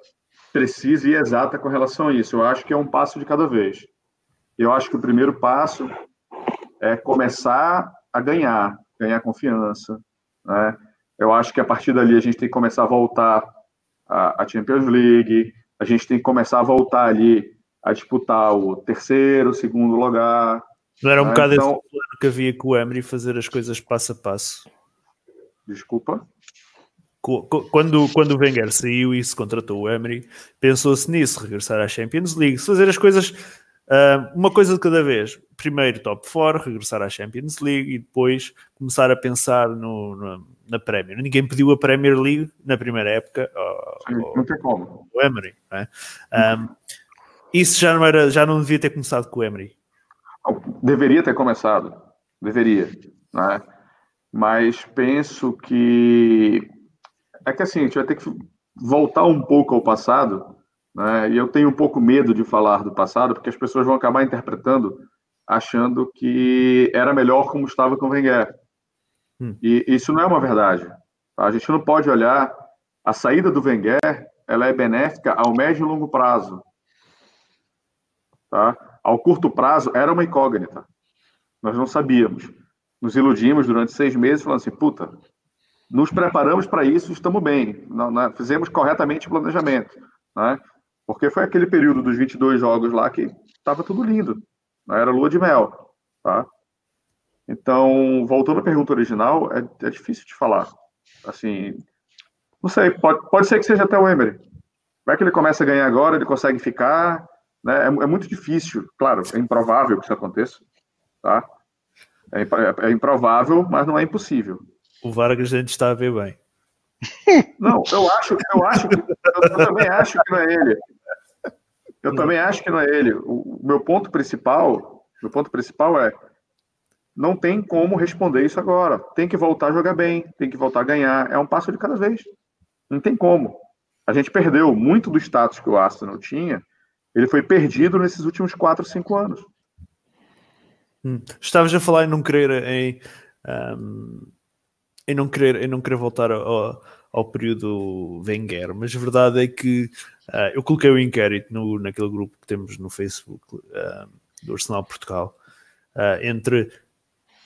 precisa e exata com relação a isso. Eu acho que é um passo de cada vez. Eu acho que o primeiro passo é começar a ganhar, ganhar confiança. Né? Eu acho que a partir dali a gente tem que começar a voltar a, Champions League, a gente tem que começar a voltar ali a disputar o terceiro, segundo lugar. Não era um né? bocado então, esse plano que havia com o Emery fazer as coisas passo a passo? Desculpa? Quando, quando o Wenger saiu e se contratou o Emery, pensou-se nisso, regressar à Champions League, fazer as coisas uh, uma coisa de cada vez. Primeiro top 4, regressar à Champions League e depois começar a pensar no, no, na Premier. Ninguém pediu a Premier League na primeira época Sim, não tem como. o Emery. Não é? um, isso já não, era, já não devia ter começado com o Emery. Deveria ter começado, deveria, né? Mas penso que é que assim, a gente vai ter que voltar um pouco ao passado, né? e eu tenho um pouco medo de falar do passado, porque as pessoas vão acabar interpretando achando que era melhor como estava com o Wenger. Hum. E isso não é uma verdade. Tá? A gente não pode olhar a saída do Wenger, ela é benéfica ao médio e longo prazo. Tá? Ao curto prazo, era uma incógnita. Nós não sabíamos. Nos iludimos durante seis meses, falando assim: puta, nos preparamos para isso, estamos bem, não, não, fizemos corretamente o planejamento, né? Porque foi aquele período dos 22 jogos lá que estava tudo lindo, não era lua de mel, tá? Então, voltando à pergunta original, é, é difícil de falar. Assim, não sei, pode, pode ser que seja até o Emery. Vai que ele começa a ganhar agora, ele consegue ficar, né? É, é muito difícil, claro, é improvável que isso aconteça, tá? É, é, é improvável, mas não é impossível. O Vargas a gente está a ver bem. Não, eu acho, eu acho eu, também acho que não é ele. Eu também acho que não é ele. O, o meu ponto principal, meu ponto principal é não tem como responder isso agora. Tem que voltar a jogar bem, tem que voltar a ganhar. É um passo de cada vez. Não tem como. A gente perdeu muito do status que o Arsenal tinha. Ele foi perdido nesses últimos 4, 5 anos. Hum. Estavas a falar em não querer em um, em não querer, em não querer voltar ao, ao período Wenger, mas a verdade é que uh, eu coloquei o inquérito no, naquele grupo que temos no Facebook uh, do Arsenal Portugal uh, entre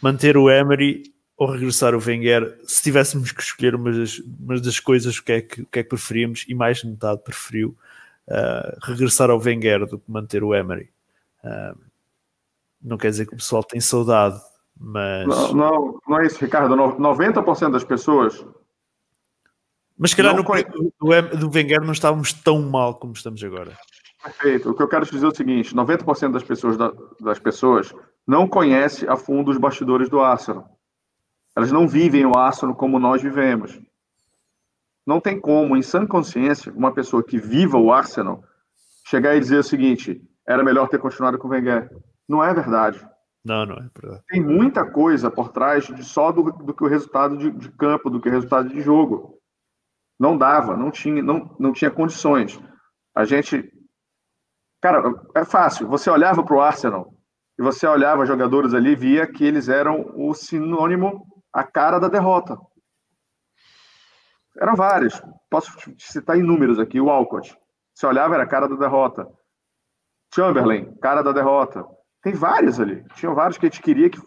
manter o Emery ou regressar o Wenger. Se tivéssemos que escolher uma das, uma das coisas, que, é que, que é que preferíamos, e mais de metade preferiu regressar ao Wenger do que manter o Emery. Não quer dizer que o pessoal tem saudade mas... Não, não, não é isso, Ricardo. 90% das pessoas. Mas se calhar no, conhe... do, do Wenger não estávamos tão mal como estamos agora. Perfeito. O que eu quero te dizer é o seguinte: 90% das pessoas, das pessoas não conhece a fundo os bastidores do Arsenal. Elas não vivem o Arsenal como nós vivemos. Não tem como, em sã consciência, uma pessoa que viva o Arsenal chegar e dizer o seguinte: era melhor ter continuado com o Wenger. Não é verdade. Não, não é verdade. Tem muita coisa por trás de só do, do que o resultado de, de, campo, do que o resultado de jogo. Não dava, não tinha, não, não tinha condições. A gente. Cara, é fácil. Você olhava para o Arsenal e você olhava jogadores ali via que eles eram o sinônimo, a cara da derrota. Eram vários. Posso citar inúmeros aqui. O Alcott. Se olhava, era cara da derrota. Chamberlain, cara da derrota. Tem vários ali. Tinha vários que a gente queria que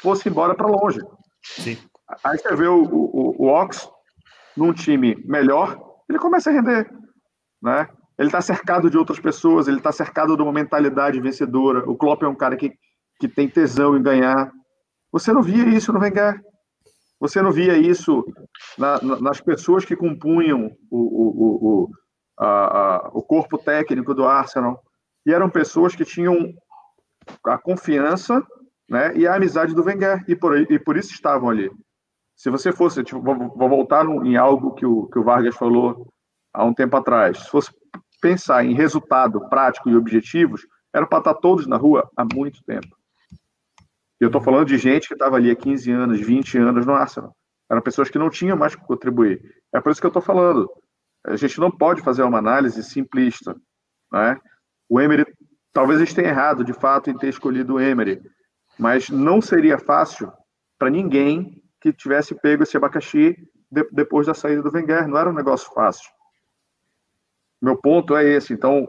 fosse embora para longe. Sim. Aí você vê o, o, o Ox num time melhor, ele começa a render. Né? Ele está cercado de outras pessoas, ele está cercado de uma mentalidade vencedora. O Klopp é um cara que, que tem tesão em ganhar. Você não via isso no Wenger. Você não via isso na, na, nas pessoas que compunham o, o, o, a, a, o corpo técnico do Arsenal. E eram pessoas que tinham a confiança né, e a amizade do Wenger, e por, e por isso estavam ali. Se você fosse, tipo, vou, vou voltar no, em algo que o, que o Vargas falou há um tempo atrás, se fosse pensar em resultado prático e objetivos, era para estar todos na rua há muito tempo. E eu estou falando de gente que estava ali há 15 anos, 20 anos no Arsenal. Eram pessoas que não tinham mais que contribuir. É por isso que eu estou falando. A gente não pode fazer uma análise simplista. Né? O Emery, talvez a gente tenha errado, de fato, em ter escolhido o Emery. Mas não seria fácil para ninguém que tivesse pego esse abacaxi de, depois da saída do Wenger. Não era um negócio fácil. Meu ponto é esse. Então,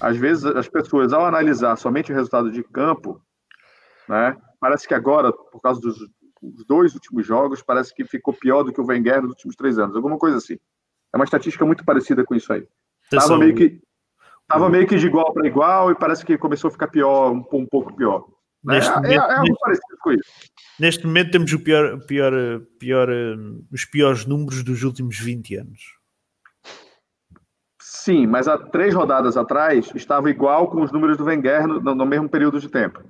às vezes, as pessoas, ao analisar somente o resultado de campo, né, parece que agora, por causa dos, dos dois últimos jogos, parece que ficou pior do que o Wenger nos últimos três anos. Alguma coisa assim. É uma estatística muito parecida com isso aí. Estava meio que Tava meio que de igual para igual e parece que começou a ficar pior, um, um pouco pior. Neste é, momento, é, é algo neste, parecido com isso. neste momento temos o pior, pior, pior, hum, os piores números dos últimos 20 anos. Sim, mas há três rodadas atrás estava igual com os números do Wenger no, no mesmo período de tempo.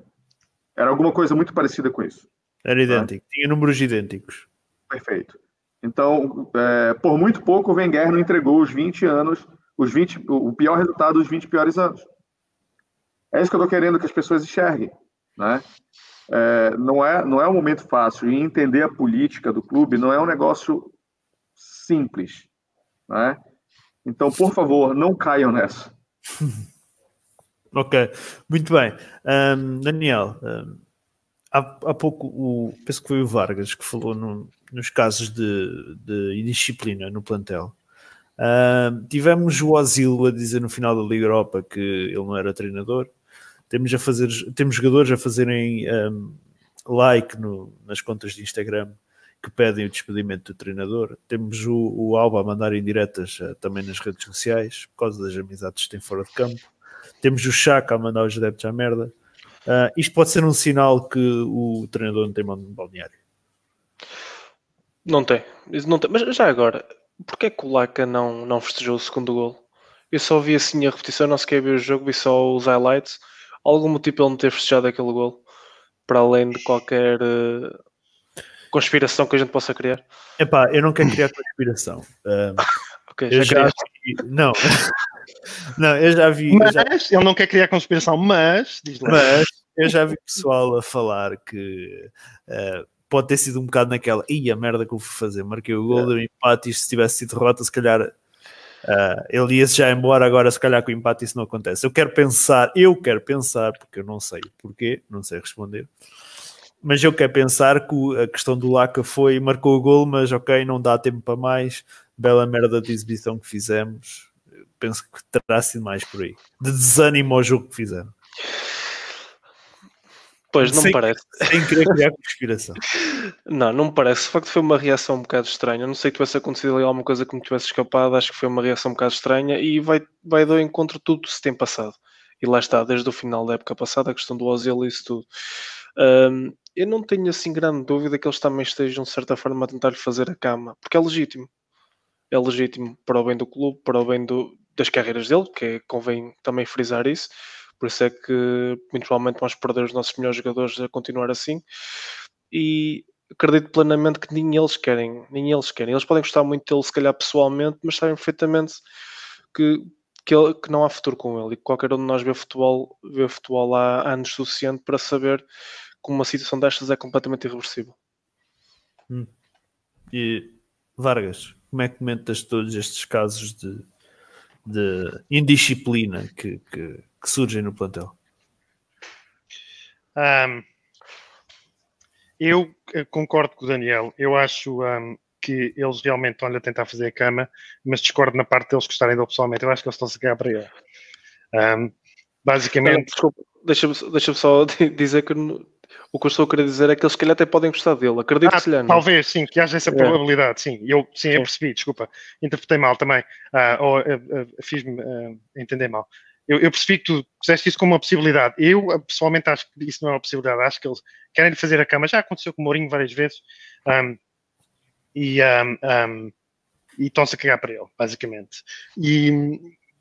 Era alguma coisa muito parecida com isso. Era idêntico, tinha números idênticos. Perfeito. Então, é, por muito pouco, o Wenger não entregou os 20 anos, os 20, o pior resultado dos 20 piores anos. É isso que eu estou querendo que as pessoas enxerguem. Né? É, não, é, não é um momento fácil. E entender a política do clube não é um negócio simples. Né? Então, por favor, não caiam nessa. Ok, muito bem. Um, Daniel, um, há, há pouco, o, penso que foi o Vargas que falou no, nos casos de, de indisciplina no plantel. Um, tivemos o Asilo a dizer no final da Liga Europa que ele não era treinador. Temos, a fazer, temos jogadores a fazerem like no, nas contas de Instagram que pedem o despedimento do treinador. Temos o, o Alba a mandar indiretas uh, também nas redes sociais, por causa das amizades que tem fora de campo. Temos o Chaka a mandar os adeptos à merda. Uh, isto pode ser um sinal que o treinador não tem mão de balneário. Não tem. Não tem. Mas já agora, porquê que o Laca não, não festejou o segundo gol? Eu só vi assim a repetição, não sequer vi o jogo, vi só os highlights. Algum motivo ele não ter festejado aquele gol? Para além de qualquer uh, conspiração que a gente possa criar? Epá, eu não quero criar conspiração. Ok, eu já já vi, não, não, eu já vi, Mas já, ele não quer criar conspiração, mas diz lá. mas eu já vi pessoal a falar que uh, pode ter sido um bocado naquela, e a merda que eu fui fazer, marquei o gol, deu um empate, e se tivesse sido derrota, se calhar uh, ele ia-se já embora, agora se calhar com o empate isso não acontece. Eu quero pensar, eu quero pensar, porque eu não sei porquê, não sei responder, mas eu quero pensar que a questão do Laca foi, marcou o gol, mas ok, não dá tempo para mais, bela merda de exibição que fizemos, penso que terá sido mais por aí, de desânimo ao jogo que fizemos. Pois, não me Sem- parece. Sem querer criar conspiração. Não, não me parece. De facto, foi uma reação um bocado estranha. Não sei que tivesse acontecido ali alguma coisa que me tivesse escapado. Acho que foi uma reação um bocado estranha e vai, vai do encontro de tudo que se tem passado. E lá está, desde o final da época passada, a questão do Ozil e isso tudo. Ahm, eu não tenho assim grande dúvida que eles também estejam, de certa forma, a tentar fazer a cama, porque é legítimo. É legítimo para o bem do clube, para o bem do- das carreiras dele, que é- convém também frisar isso. Por isso é que, muito provavelmente, vamos perder os nossos melhores jogadores a continuar assim. E acredito plenamente que nem eles querem, nem eles querem. Eles podem gostar muito dele, se calhar pessoalmente, mas sabem perfeitamente que, que, ele- que não há futuro com ele. E que qualquer um de nós vê futebol, vê futebol há anos suficiente para saber que uma situação destas é completamente irreversível. E Vargas, como é que comentas todos estes casos de, de indisciplina que, que, que surgem no plantel? Ahm, eu eh, concordo com o Daniel. Eu acho ahm, que eles realmente estão-lhe a tentar fazer a cama, mas discordo na parte deles gostarem dele pessoalmente. Eu acho que eles estão-se a cagar para ele. Um, basicamente. Desculpa, deixa-me deixa só dizer que o que eu estou a querer dizer é que eles, se calhar, até podem gostar dele. Acredito-se-lhe. Ah, talvez, sim, que haja essa é. probabilidade, sim. Eu, sim, eu percebi, desculpa. Interpretei mal também. Uh, ou uh, uh, fiz-me entender mal. Eu, eu, percebi que tu puseste isso como uma possibilidade. Eu, pessoalmente, acho que isso não é uma possibilidade. Acho que eles querem fazer a cama. Já aconteceu com o Mourinho várias vezes. Um, e, um, estão-se a cagar para ele, basicamente. E,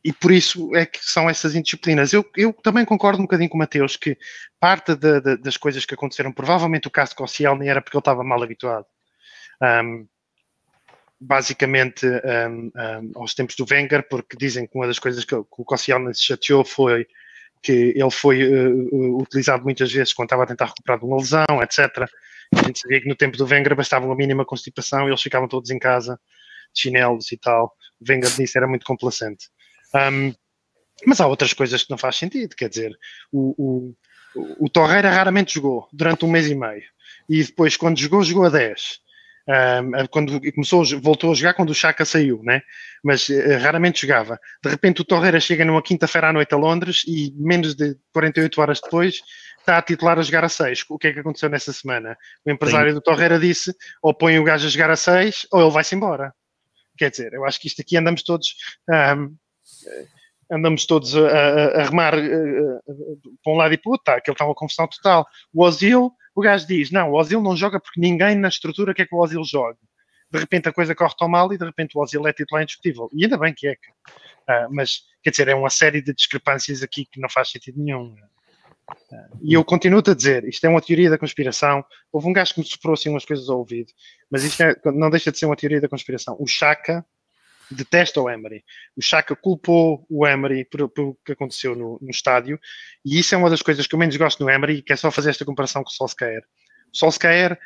e por isso é que são essas indisciplinas. Eu, eu também concordo um bocadinho com o Mateus que parte de, de, das coisas que aconteceram, provavelmente o caso de Cossiel era porque ele estava mal habituado. Um, basicamente um, um, aos tempos do Wenger, porque dizem que uma das coisas que, que o Koscielny se chateou foi que ele foi uh, utilizado muitas vezes quando estava a tentar recuperar de uma lesão, etc. A gente sabia que no tempo do Wenger bastava uma mínima constipação e eles ficavam todos em casa, de chinelos e tal. O Wenger disse era muito complacente. Um, mas há outras coisas que não faz sentido, quer dizer, o, o, o Torreira raramente jogou durante um mês e meio. E depois, quando jogou, jogou a 10. Um, quando começou, voltou a jogar quando o Chaka saiu, né? mas uh, raramente jogava. De repente o Torreira chega numa quinta-feira à noite a Londres e menos de 48 horas depois está a titular a jogar a 6. O que é que aconteceu nessa semana? O empresário Sim. do Torreira disse ou põe o gajo a jogar a 6 ou ele vai-se embora. Quer dizer, eu acho que isto aqui andamos todos um, andamos todos a, a, a remar uh, para um lado e para o outro, tá, aquilo está uma confusão total. O Ozil, o gajo diz, não, o Ozil não joga porque ninguém na estrutura quer que o Ozil jogue. De repente a coisa corre tão mal e de repente o Ozil é titular indiscutível. E ainda bem que é. Uh, mas, quer dizer, é uma série de discrepâncias aqui que não faz sentido nenhum. Uh, e eu continuo-te a dizer, isto é uma teoria da conspiração. Houve um gajo que me soprou assim umas coisas ao ouvido, mas isto é, não deixa de ser uma teoria da conspiração. O Chaka detesta o Emery. O Chaka culpou o Emery por, por que aconteceu no, no, estádio e isso é uma das coisas que eu menos gosto no Emery, que é só fazer esta comparação com o Solskjaer. O Solskjaer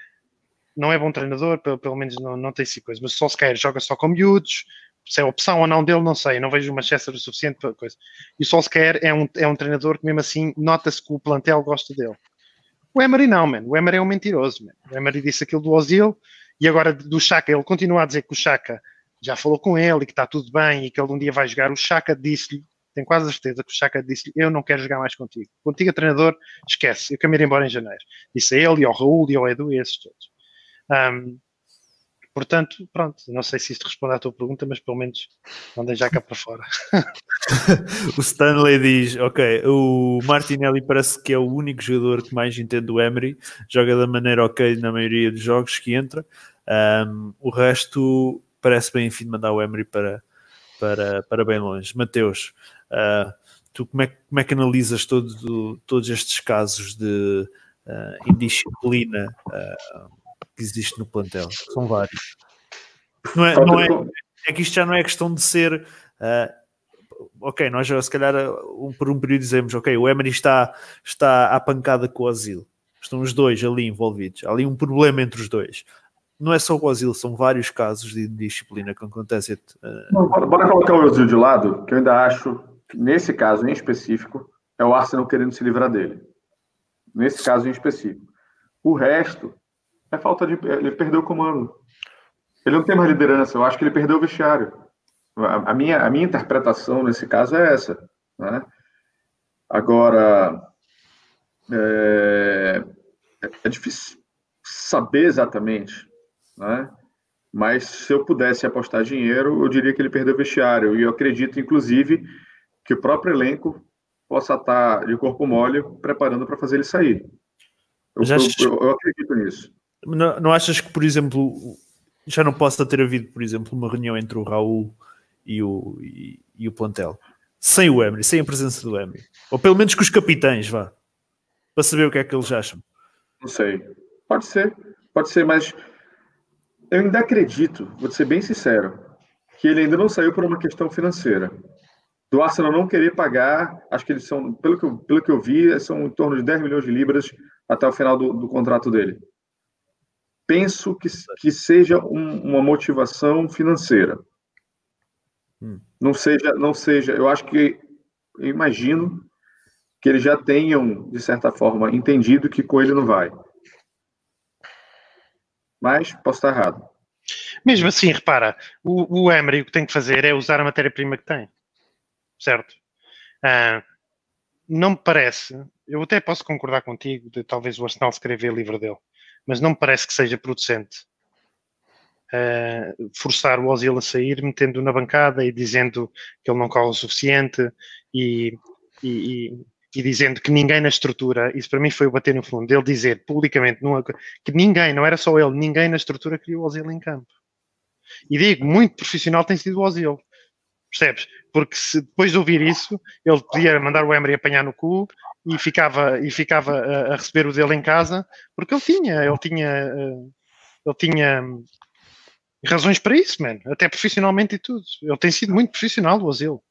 não é bom treinador, pelo, pelo menos não, não tem esse coisa, mas o Solskjaer joga só com miúdos, se é opção ou não dele, não sei, não vejo o Manchester o suficiente para coisa. E o Solskjaer é um, é um treinador que mesmo assim nota-se que o plantel gosta dele. O Emery não, man. O Emery é um mentiroso, man. O Emery disse aquilo do Ozil e agora do Chaka, ele continua a dizer que o Chaka já falou com ele e que está tudo bem e que ele um dia vai jogar. O Chaka disse-lhe, tenho quase a certeza que o Chaka disse-lhe: Eu não quero jogar mais contigo. Contigo, treinador, esquece, eu quero ir embora em janeiro. Disse a ele e ao Raul e ao Edu e esses todos. Um, portanto, pronto, não sei se isto responde à tua pergunta, mas pelo menos mandei já cá para fora. o Stanley diz: Ok, o Martinelli parece que é o único jogador que mais entende o Emery, joga da maneira ok na maioria dos jogos que entra. Um, o resto parece bem, enfim, mandar o Emery para, para, para bem longe. Mateus, uh, tu como é, como é que analisas todo, todos estes casos de uh, indisciplina uh, que existe no plantel? São vários. Não é, não é, é que isto já não é questão de ser. ok, nós já se calhar um, por um período dizemos, ok, o Emery está, está à pancada com o Asilo. Estão os dois ali envolvidos. Há ali um problema entre os dois não é só o Ozil, são vários casos de disciplina que acontecem. Uh... Bora, bora colocar o Ozil de lado, que eu ainda acho que nesse caso em específico é o Arsenal querendo se livrar dele. Nesse caso em específico. O resto é falta de. Ele perdeu o comando. Ele não tem mais liderança, eu acho que ele perdeu o vestiário. A, a minha, a minha interpretação nesse caso é essa. Né? Agora, é, é difícil saber exatamente né? Mas se eu pudesse apostar dinheiro, eu diria que ele perdeu o vestiário. E eu acredito, inclusive, que o próprio elenco possa estar de corpo mole preparando para fazer ele sair. Eu, achas... eu, eu, acredito nisso. Não, não, achas que, por exemplo, já não possa ter havido, por exemplo, uma reunião entre o Raul e o, e, e o plantel? Sem o Emery, sem a presença do Emery. Ou pelo menos com os capitães, vá. Para saber o que é que eles acham. Não sei. Pode ser. Pode ser, mas eu ainda acredito, vou ser bem sincero, que ele ainda não saiu por uma questão financeira. Do Arsenal não querer pagar, acho que eles são, pelo que eu, pelo que eu vi, são em torno de 10 milhões de libras até o final do, do contrato dele. Penso que, que seja um, uma motivação financeira. Hum. Não seja, não seja, eu acho que, eu imagino que eles já tenham, de certa forma, entendido que com ele não vai mas posso estar errado. Mesmo assim, repara, o, o Emery o que tem que fazer é usar a matéria-prima que tem. Certo? Ah, não me parece, eu até posso concordar contigo de talvez o Arsenal se querer livre dele, mas não me parece que seja producente uh, forçar o Ozil a sair, metendo na bancada e dizendo que ele não corre o suficiente e, e, e, e, dizendo que ninguém na estrutura, isso para mim foi o bater no fundo, ele dizer publicamente numa, que ninguém, não era só ele, ninguém na estrutura queria o Ozil em campo. E digo, muito profissional tem sido o Ozil. Percebes? Porque se depois de ouvir isso, ele podia mandar o Emery apanhar no cu e ficava, e ficava a, a receber o dele em casa, porque ele tinha, ele tinha, eh, ele tinha razões para isso, mano. Até profissionalmente e tudo. Ele tem sido muito profissional, o Asilo.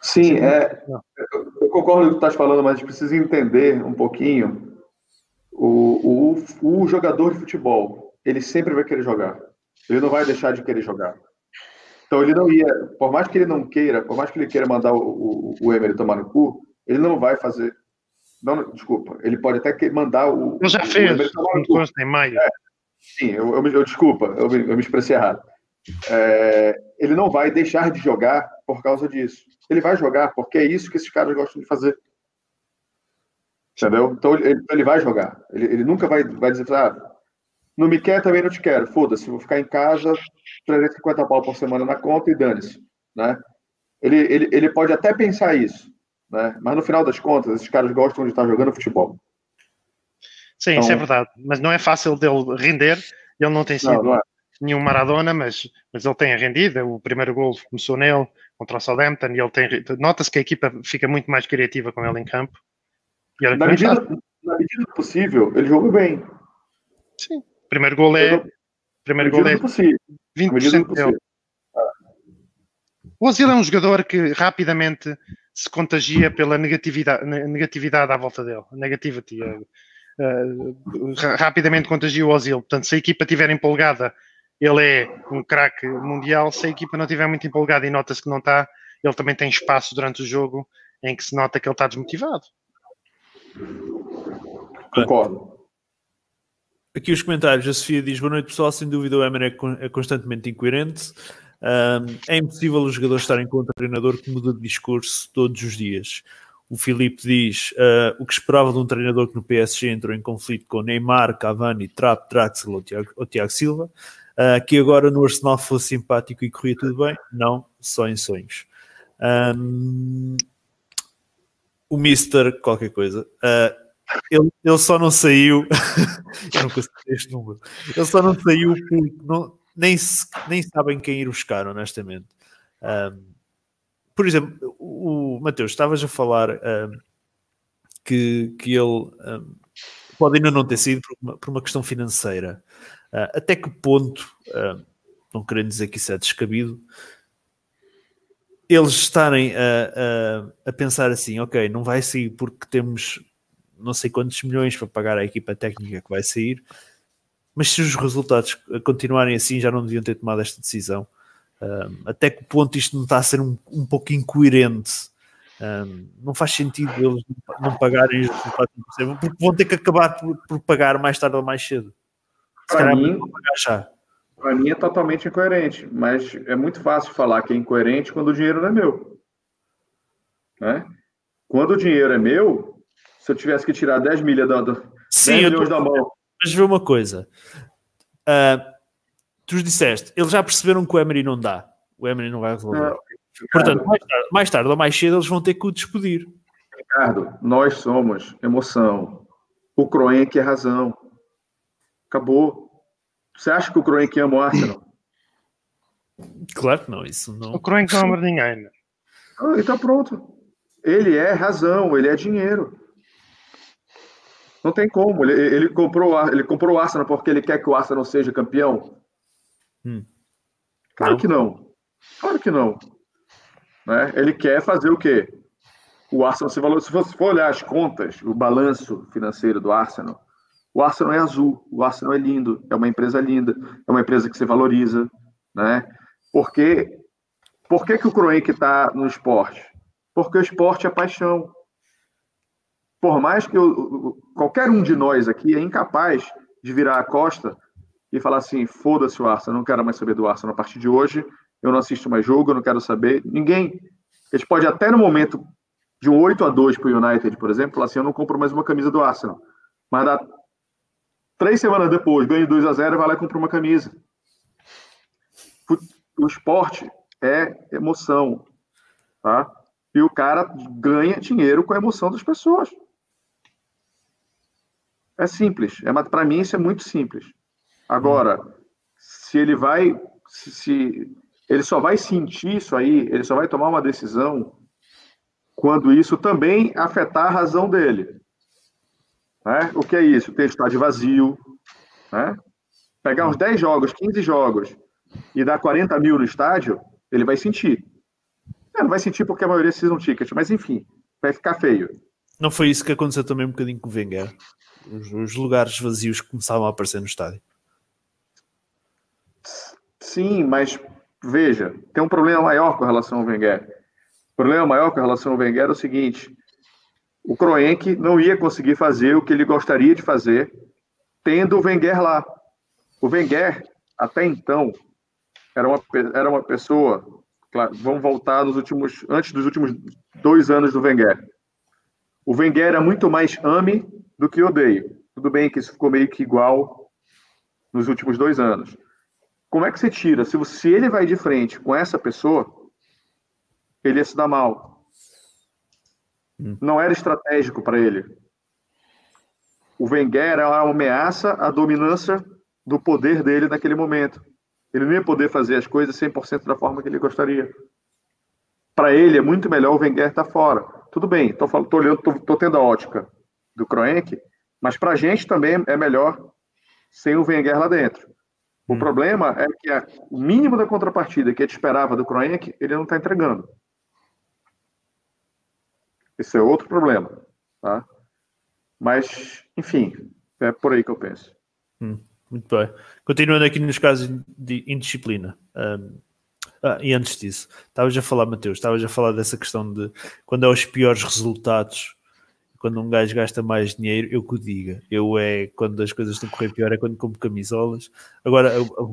Sim, é, concordo com o que tu estás falando, mas precisa entender um pouquinho o, o, o jogador de futebol. Ele sempre vai querer jogar. Ele não vai deixar de querer jogar. Então ele não ia, por mais que ele não queira, por mais que ele queira mandar o, o, o Emery tomar no cu, ele não vai fazer. Não, desculpa, ele pode até mandar o. Eu já fez, no em maio. É, sim, eu, eu, eu desculpa, eu, eu, me expressei errado. É, ele não vai deixar de jogar por causa disso. Ele vai jogar porque é isso que esses caras gostam de fazer. Entendeu? Então ele, ele vai jogar. Ele, ele nunca vai, vai dizer, ah, não me quer, também não te quero. Foda-se, vou ficar em casa, 350 pau por semana na conta e dane-se. Né? Ele, ele, ele pode até pensar isso, né? mas no final das contas, esses caras gostam de estar jogando futebol. Sim, então, isso é então verdade. Mas não é fácil dele render. Ele não tem sido não, não é. Nenhum Maradona, mas, mas ele tem rendido. O primeiro gol começou nele contra o Southampton e ele tem. Nota-se que a equipa fica muito mais criativa com ele em campo. Na medida, na medida do possível, ele jogou bem. Sim. Primeiro gol é. Primeiro gol é. Possível. 20% dele. O Ozil é um jogador que rapidamente se contagia pela negatividade, negatividade à volta dele. Negativity. Uh, rapidamente contagia o Ozil. Portanto, se a equipa estiver empolgada, ele é um craque mundial. Se a equipa não estiver muito empolgada e nota-se que não está, ele também tem espaço durante o jogo em que se nota que ele está desmotivado. Concordo. Aqui os comentários. A Sofia diz: Boa noite, pessoal. Sem dúvida, o Emer é, é constantemente incoerente. Um, é impossível os jogadores estarem contra o treinador que muda de discurso todos os dias. O Filipe diz: uh, O que esperava de um treinador que no PSG entrou em conflito com Neymar, Cavani, Trapp, Draxler ou Tiago Silva, uh, que agora no Arsenal fosse simpático e corria tudo bem? Não, só em sonhos. Um, o Mister, qualquer coisa. Uh, ele, ele só não saiu. eu não este número. Ele só não saiu porque não, nem, nem sabem quem ir buscar, honestamente. Um, por exemplo, o Mateus, estavas a falar um, que, que ele um, pode ainda não ter sido por uma, por uma questão financeira. Uh, até que ponto, uh, não querendo dizer que isso é descabido, eles estarem a, a, a, pensar assim, ok, não vai sair porque temos não sei quantos milhões para pagar a equipa técnica que vai sair, mas se os resultados continuarem assim, já não deviam ter tomado esta decisão. Até que ponto isto não está a ser um, um pouco incoerente? Um, não faz sentido eles não pagarem os resultados porque vão ter que acabar por, por pagar mais tarde ou mais cedo. Para mim, para mim é totalmente incoerente, mas é muito fácil falar que é incoerente quando o dinheiro não é meu. Né? Quando o dinheiro é meu, se eu tivesse que tirar 10 milhas da, da, Sim, 10 milhões tô... da mão. Mas vê uma coisa. Uh, tu disseste, eles já perceberam que o Emery não dá. O Emery não vai resolver. Não, Portanto, mais tarde, mais tarde, ou mais cedo eles vão ter que o despedir. Ricardo, nós somos emoção. O Kroenke é razão. Acabou. Você acha que o Kroenke ama o Arsenal? Claro que não, isso não. O Kroenke não ama ninguém. Ah, então pronto. Ele é razão, ele é dinheiro. Não tem como. Ele, ele, comprou, ele comprou o Arsenal porque ele quer que o Arsenal seja campeão? Hum. Claro não. que não. Claro que não. Né? Ele quer fazer o quê? O Arsenal se valor. Se você for olhar as contas, o balanço financeiro do Arsenal, o Arsenal é azul, o Arsenal é lindo, é uma empresa linda, é uma empresa que se valoriza, né? Porque por que, que o Kroenke está no esporte? Porque o esporte é paixão. Por mais que eu, qualquer um de nós aqui é incapaz de virar a costa e falar assim: foda-se o Arsenal, não quero mais saber do Arsenal a partir de hoje, eu não assisto mais jogo, eu não quero saber. Ninguém. A gente pode até no momento de um 8 a 2 para o United, por exemplo, falar assim: eu não compro mais uma camisa do Arsenal. Mas dá três semanas depois, ganho 2 a 0 e vai lá e compra uma camisa. O esporte é emoção, tá? E o cara ganha dinheiro com a emoção das pessoas. É simples. É, para mim, isso é muito simples. Agora, se ele vai. Se, se, ele só vai sentir isso aí, ele só vai tomar uma decisão quando isso também afetar a razão dele. Né? O que é isso? Ter estádio vazio, né? pegar uns 10 jogos, 15 jogos e dar 40 mil no estádio, ele vai sentir. É, não vai sentir porque a maioria season ticket, mas enfim, vai ficar feio. Não foi isso que aconteceu também um bocadinho com o Wenger? Os, os lugares vazios começavam a aparecer no estádio. Sim, mas veja, tem um problema maior com relação ao Wenger. O problema maior com relação ao Wenger é o seguinte: o Kroenke não ia conseguir fazer o que ele gostaria de fazer tendo o Wenger lá. O Wenger, até então, era uma, era uma pessoa. Claro, vamos voltar nos últimos, antes dos últimos dois anos do Wenger. O Wenger era muito mais ame do que odeio. Tudo bem que isso ficou meio que igual nos últimos dois anos. Como é que você tira? Se, se ele vai de frente com essa pessoa, ele ia se dar mal. Não era estratégico para ele. O Wenger era uma ameaça à dominância do poder dele naquele momento. Ele não ia poder fazer as coisas 100% da forma que ele gostaria. Para ele é muito melhor o Wenger estar tá fora. Tudo bem, estou olhando, estou tendo a ótica do Kroenke, mas para a gente também é melhor sem o Wenger lá dentro. O hum. problema é que a, o mínimo da contrapartida que a gente esperava do Kroenke, ele não está entregando. Esse é outro problema. Tá? Mas, enfim, é por aí que eu penso. Hum. Muito bem. Continuando aqui nos casos de indisciplina. Um, ah, e antes disso, estavas a falar, Mateus, estavas a falar dessa questão de quando é os piores resultados, quando um gajo gasta mais dinheiro, eu que o diga. Eu é quando as coisas estão a correr pior, é quando compro camisolas. Agora,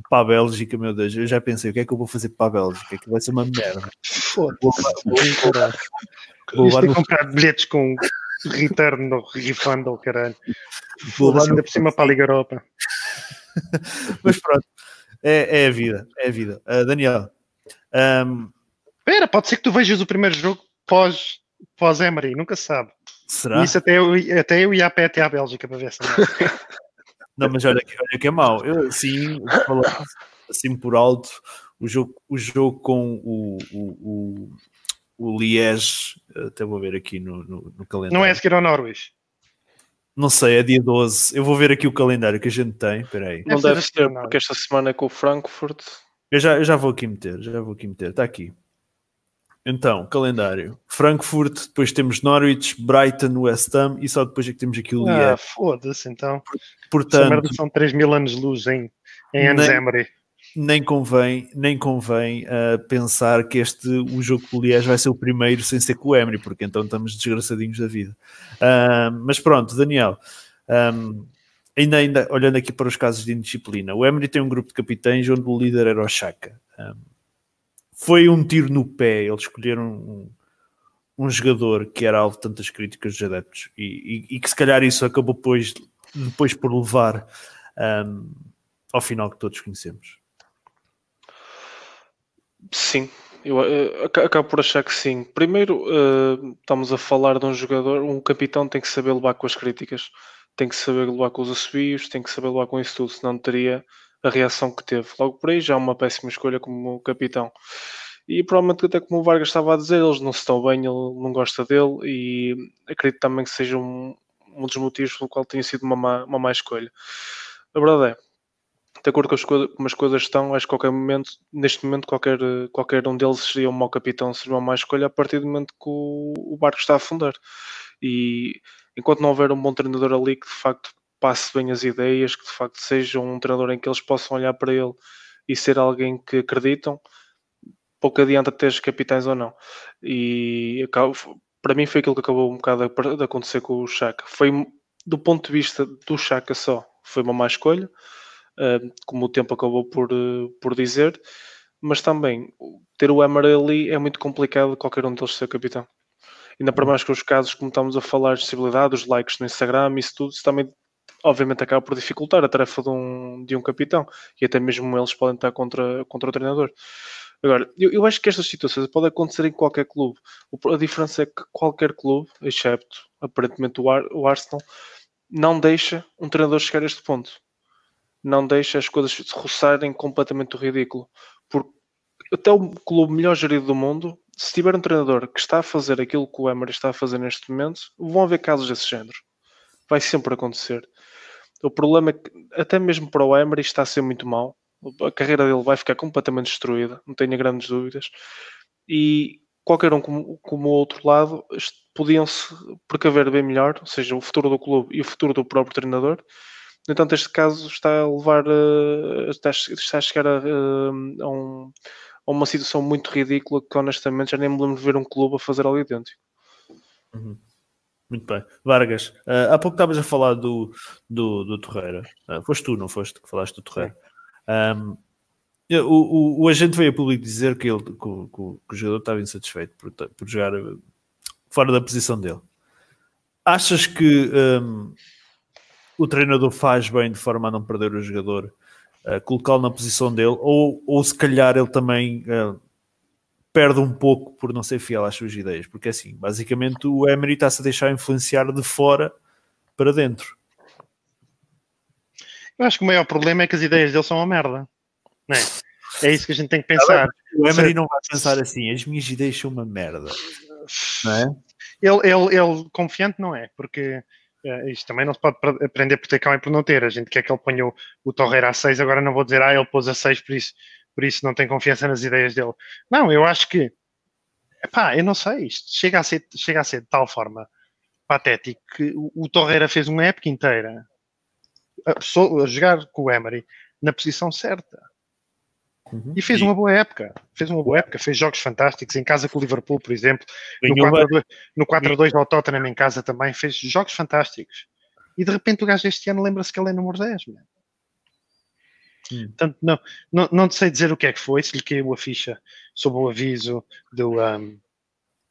para a Bélgica, meu Deus, eu já pensei, o que é que eu vou fazer para a Bélgica? Que vai ser uma merda. Vou, vou, vou, vou, comprar bilhetes com return ou refund ou caralho. Vou ainda por cima para a Liga Europa. Mas pronto, é, é, a vida, é a vida. Uh, Daniel. Um... Espera, pode ser que tu vejas o primeiro jogo pós, pós Emery, nunca sabe. Será? Isso até eu, até eu ia a pé até à Bélgica para ver se não. mas olha olha que é mau. Eu, sim, assim por alto, o jogo, o jogo com o, o, o, o Liège, até vou ver aqui no, no, no calendário. Não é a seguir ao Norwich? Não sei, é dia 12. Eu vou ver aqui o calendário que a gente tem. Espera aí. Não deve ser, porque esta semana é com o Frankfurt. Eu já, eu já vou aqui meter, já vou aqui meter. Está aqui. Então, calendário. Frankfurt, depois temos Norwich, Brighton, West Ham e só depois é que temos aqui o Liège. Ah, foda-se então. Portanto, são 3 mil anos de luz em, em anos Emery nem convém, nem convém uh, pensar que este o jogo com o Liège vai ser o primeiro sem ser com o Emery, porque então estamos desgraçadinhos da vida. Uh, mas pronto, Daniel, um, ainda, ainda olhando aqui para os casos de indisciplina, o Emery tem um grupo de capitães onde o líder era o Chaka. Um, foi um tiro no pé, eles escolheram um, um jogador que era alvo de tantas críticas dos adeptos e, e, e, que se calhar isso acabou depois, depois por levar ao final que todos conhecemos. Sim, eu uh, acabo por achar que sim. Primeiro, uh, estamos a falar de um jogador, um capitão tem que saber levar com as críticas, tem que saber levar com os assobios, tem que saber levar com isso tudo, senão teria a reação que teve. Logo por aí já é uma péssima escolha como capitão. E provavelmente até como o Vargas estava a dizer, eles não se estão bem, ele não gosta dele e acredito também que seja um, um dos motivos pelo qual tenha sido uma má, uma má escolha. A verdade é, de acordo com as, como as coisas estão, acho que qualquer momento, neste momento, qualquer, qualquer um deles seria um mau capitão, seria uma má escolha a partir do momento que o, o barco está a afundar. E enquanto não houver um bom treinador ali que de facto passe bem as ideias, que de facto seja um treinador em que eles possam olhar para ele e ser alguém que acreditam, pouco adianta ter os capitães ou não. E para mim foi aquilo que acabou um bocado de acontecer com o Chaka. Foi do ponto de vista do Chaka só, foi uma má escolha como o tempo acabou por, uh, por dizer, mas também ter o Emery ali é muito complicado qualquer um deles ser capitão. Ainda para mais que os casos, como estamos a falar, de acessibilidade, os likes no Instagram, isso tudo, isso também obviamente acaba por dificultar a tarefa de um, de um capitão e até mesmo eles podem estar contra, contra o treinador. Agora, eu, eu acho que estas situações podem acontecer em qualquer clube. A diferença é que qualquer clube, excepto aparentemente o, Ar, o Arsenal, não deixa um treinador chegar a este ponto. Não deixa as coisas se roçarem completamente o ridículo. Porque até o clube melhor gerido do mundo, se tiver um treinador que está a fazer aquilo que o Emery está a fazer neste momento, vão haver casos desse género. Vai sempre acontecer. O problema é que, até mesmo para o Emery, está a ser muito mal a carreira dele vai ficar completamente destruída, não tenho grandes dúvidas. E qualquer um como, como o outro lado podiam-se precaver bem melhor, ou seja, o futuro do clube e o futuro do próprio treinador. No entanto, este caso está a levar está, está a chegar a, a, um, a, uma situação muito ridícula que honestamente já nem me lembro de ver um clube a fazer algo idêntico. Uhum. Muito bem. Vargas, uh, há pouco estavas a falar do, do, do Torreira. Uh, foste tu, não foste, que falaste do Torreira. Um, o, o, o, agente veio a público dizer que, ele, que, que, que o jogador estava insatisfeito por, por, jogar eh, fora da posição dele. Achas que um, o treinador faz bem de forma a não perder o jogador, uh, colocá-lo na posição dele, ou, ou se calhar ele também uh, perde um pouco por não ser fiel às suas ideias? Porque assim, basicamente o Emery está-se a deixar influenciar de fora para dentro. Eu acho que o maior problema é que as ideias dele são uma merda. Não é? é isso que a gente tem que pensar. O Emery não vai pensar assim, as minhas ideias são uma merda. Não é? Ele, ele, ele confiante não é, porque uh, isto também não se pode aprender por ter cão e por não ter. A gente quer que ele ponha o, o Torreira a 6, agora não vou dizer, ah, ele pôs a 6, por isso, por isso não tem confiança nas ideias dele. Não, eu acho que, pá, eu não sei, isto chega a ser, chega a ser de tal forma patético que o, o Torreira fez uma época inteira a, a jogar com o Emery na posição certa. Uhum. E fez uma boa época. Fez uma boa época. Fez jogos fantásticos em casa com o Liverpool, por exemplo. No 4-2 ao Tottenham em casa também. Fez jogos fantásticos. E de repente o gajo este ano lembra-se que ele é número 10. Hum. Portanto, não, não, não sei dizer o que é que foi, se lhe caiu a ficha sob o aviso do, um,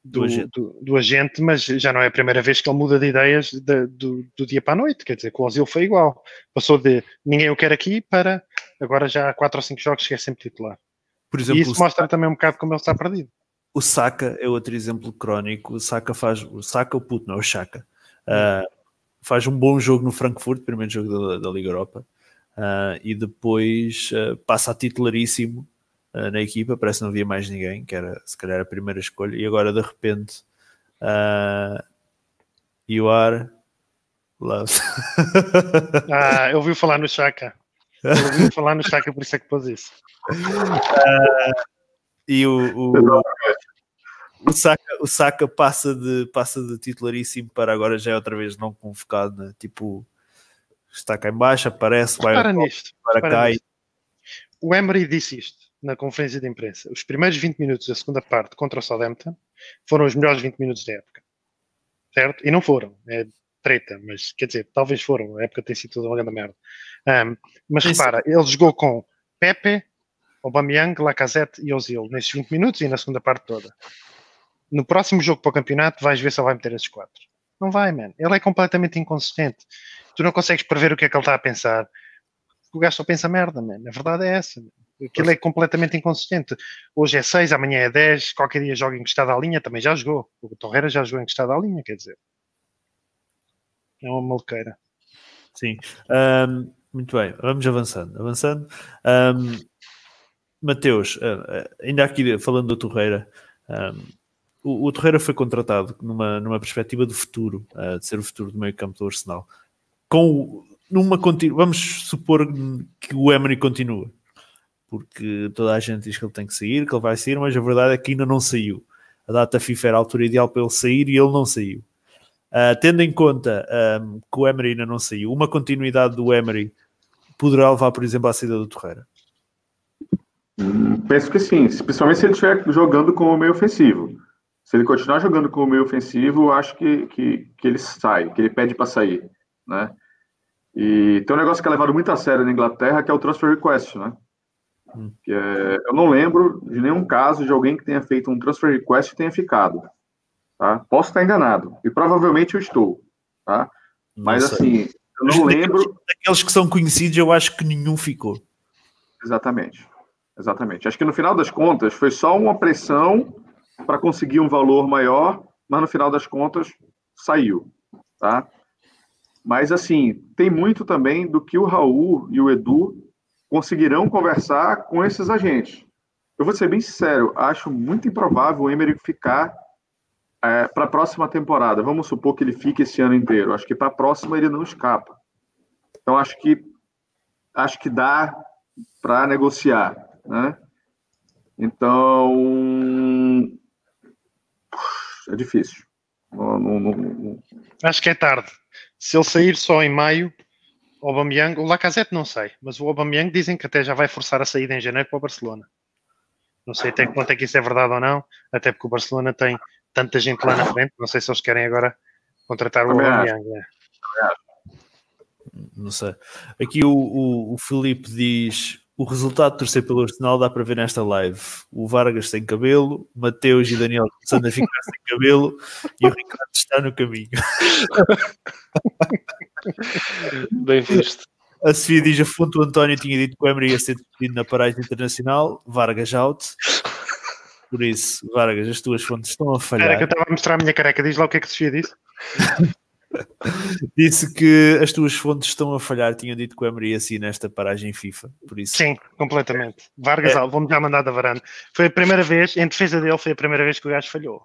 do, do, agente. Do, agente. mas já não é a primeira vez que ele muda de ideias de, do, do, dia para a noite. Quer dizer, com o Ozil foi igual. Passou de ninguém o quer aqui para agora já há 4 ou 5 jogos que é sempre titular. Por exemplo, e isso mostra Saka, também um bocado como ele está perdido. O Saka é outro exemplo crónico. O Saka faz. O Saka, o puto, não é o Chaka. Uh, faz um bom jogo no Frankfurt, primeiro jogo da, da Liga Europa. Uh, e depois uh, passa a titularíssimo uh, na equipa, parece que não havia mais ninguém, que era se calhar a primeira escolha, e agora de repente uh, you are loved. ah, eu ouvi falar no Chaka. Eu ouvi falar no Chaka, por isso é que pôs isso. Uh, e o, o, o, Saka, o Saka passa, de, passa de titularíssimo para agora já é outra vez não convocado, né? tipo está cá em baixo, aparece, vai para, nisto, para cá. Nisto. O Emery disse isto na conferência de imprensa. Os primeiros 20 minutos da segunda parte contra o Southampton foram os melhores 20 minutos da época. Certo? E não foram. É treta, mas quer dizer, talvez foram. A época tem sido toda uma grande merda. Um, mas Isso. repara, ele jogou com Pepe, Aubameyang, Lacazette e Ozil nesses 20 minutos e na segunda parte toda. No próximo jogo para o campeonato vais ver se ele vai meter esses quatro. Não vai, man. Ele é completamente inconsistente. Tu não consegues prever o que é que ele está a pensar. O gajo só pensa merda, man. A verdade é essa. Man. Aquilo é completamente inconsistente. Hoje é 6, amanhã é 10, qualquer dia joga encostado à linha, também já jogou. O Torreira já jogou encostado à linha, quer dizer. É uma maluqueira. Sim. Um, muito bem, vamos avançando. Avançando. Um, Mateus, uh, ainda aqui falando do Torreira, um, o, o, Torreira foi contratado numa, numa perspectiva de futuro, uh, de ser o futuro do meio campo do Arsenal. Com numa vamos supor que o Emery continua porque toda a gente diz que ele tem que sair, que ele vai sair, mas a verdade é que ainda não saiu. A data FIFA era a altura ideal para ele sair e ele não saiu. Uh, tendo em conta um, que o Emery ainda não saiu, uma continuidade do Emery poderá levar, por exemplo, à saída do Torreira? Hum, penso que sim, especialmente se ele estiver jogando como meio ofensivo. Se ele continuar jogando como meio ofensivo, acho que, que, que ele sai, que ele pede para sair, né? E tem um negócio que é levado muito a sério na Inglaterra, que é o transfer request, né? Hum. Que é, eu não lembro de nenhum caso de alguém que tenha feito um transfer request e tenha ficado. Tá? Posso estar enganado, e provavelmente eu estou. Tá? Mas assim, eu não Mas lembro. Daqueles que são conhecidos, eu acho que nenhum ficou. Exatamente. Exatamente. Acho que no final das contas foi só uma pressão para conseguir um valor maior, mas no final das contas saiu, tá? Mas assim, tem muito também do que o Raul e o Edu conseguirão conversar com esses agentes. Eu vou ser bem sincero, acho muito improvável o Emery ficar para a próxima temporada. Vamos supor que ele fique esse ano inteiro. Acho que para a próxima ele não escapa. Então acho que acho que dá para negociar, né? Então é difícil. Não- não- não- Acho que é tarde. Se ele sair só em maio, o Aubameyang, o Lacazette não sei, mas o Aubameyang dizem que até já vai forçar a saída em janeiro para o Barcelona. Não sei até que ponto é que isso é verdade ou não, até porque o Barcelona tem tanta gente lá na frente, não sei se eles querem agora contratar o. Aubameyang. né? Não sei. Aqui o, o, o Filipe diz: o resultado de torcer pelo Arsenal dá para ver nesta live. O Vargas sem cabelo, Mateus e Daniel começando a ficar sem cabelo e o Ricardo está no caminho. Bem visto. A Sofia diz: a fonte do António tinha dito que o Emery ia ser despedido na paragem internacional. Vargas out. Por isso, Vargas, as tuas fontes estão a Era que eu falhar. estava a mostrar a minha careca, diz lá o que é que a Sofia disse. Disse que as tuas fontes estão a falhar. Tinham dito que o Emery ia sair nesta paragem FIFA. Por isso, Sim, completamente. Vargas, É. vou-me já mandar da varanda. Foi a primeira vez, em defesa dele, foi a primeira vez que o gajo falhou.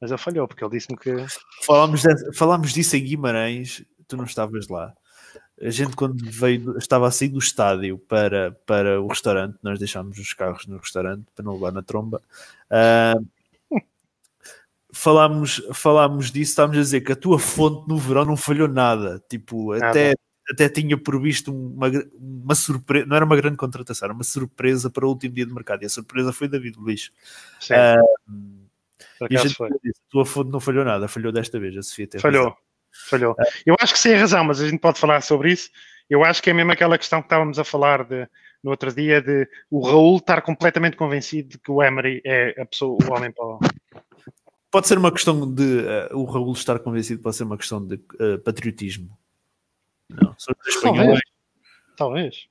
Mas ele falhou, porque ele disse-me que. Falámos, de- falámos disso em Guimarães, tu não estavas lá. A gente, quando veio, estava a sair do estádio para, para o restaurante, nós deixámos os carros no restaurante para não levar na tromba. Ah, falámos, falámos disso, estávamos a dizer que a tua fonte no verão não falhou nada. Tipo, Nada. até, até tinha previsto uma, uma surpresa, não era uma grande contratação, era uma surpresa para o último dia de mercado. E a surpresa foi David Luiz. Sim, por E a gente foi. disse, a tua fonte não falhou nada, falhou desta vez. A Sofia teve Falhou, razão. falhou. Eu acho que sem razão, mas a gente pode falar sobre isso. Eu acho que é mesmo aquela questão que estávamos a falar de, no outro dia de o Raul estar completamente convencido de que o Emery é a pessoa, o homem para o... Pode ser uma questão de eh, o Raul estar convencido, pode ser uma questão de eh, patriotismo. Não. Talvez.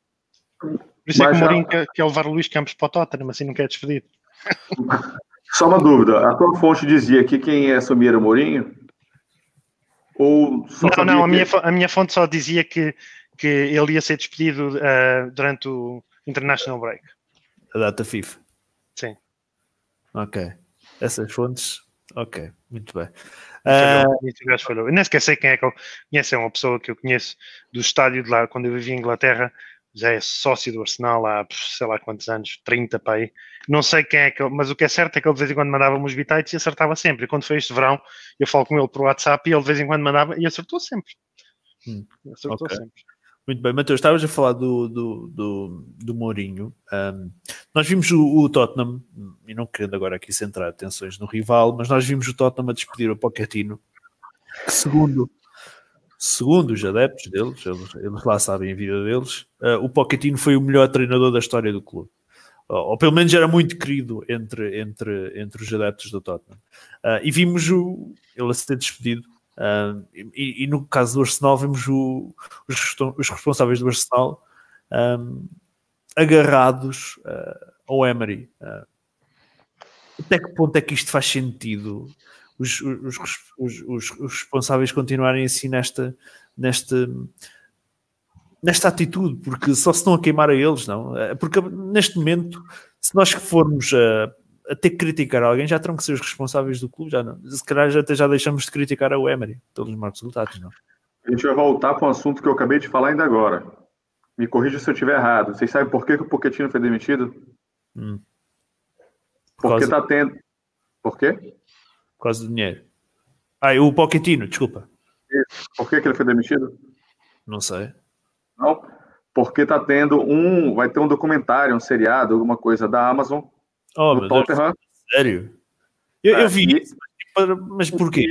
Por isso é Mas que o Mourinho quer, quer levar o Luís Campos para o Tottenham, assim não quer despedir. Só uma dúvida. A tua fonte dizia que quem era o Mourinho? Ou só Não, não, a que- minha, a minha fonte só dizia que, que ele ia ser despedido ah, durante o International Break. A data FIFA. Sim. Ok. Essas fontes. Ok, muito bem. Eu nem sequer sei quem é que eu conheço, é uma pessoa que eu conheço do estádio de lá, quando eu vivia em Inglaterra, já é sócio do Arsenal há sei lá quantos anos, 30 para aí. Não sei quem é que, ele- mas o que é certo é que ele de vez em quando mandava-me os bitites e acertava sempre. E quando foi este verão, eu falo com ele por WhatsApp e ele de vez em quando mandava e acertou sempre. Hum, Acertou ok. sempre. Muito bem, Mateus, estavas a falar do, do, do, do Mourinho. Ahm, nós vimos o, o Tottenham, e não querendo agora aqui centrar atenções no rival, mas nós vimos o Tottenham a despedir o Pochettino, que segundo, segundo os adeptos deles, eles, eles lá sabem a vida deles, ah, o Pochettino foi o melhor treinador da história do clube. Ou, pelo menos era muito querido entre, entre, entre os adeptos do Tottenham. Ah, e vimos o, ele a ser despedido. Ah, e, e no caso do Arsenal, vimos o, os, os responsáveis do Arsenal um, agarrados uh, ao Emery. Uh, até que ponto é que isto faz sentido? Os, os, os, responsáveis continuarem assim nesta, nesta, nesta atitude, porque só se estão a queimar a eles, não? Uh, Porque neste momento, se nós formos a, a ter que criticar alguém, já terão que ser os responsáveis do clube, já não. Se calhar já, até já deixamos de criticar a Emery pelos maus resultados, não? A gente vai voltar para um assunto que eu acabei de falar ainda agora. Me corrija se eu estiver errado. Vocês sabem por que, que o Pochettino foi demitido? Hum. Por Porque está tendo. Por quê? Por causa do dinheiro. Ah, o Pochettino, desculpa. Por que, que ele foi demitido? Não sei. Não. Porque está tendo um. Vai ter um documentário, um seriado, alguma coisa da Amazon, Oh, Deus, Tottenham. sério? Eu, eu Ah, vi isso, mas, tipo, mas porquê?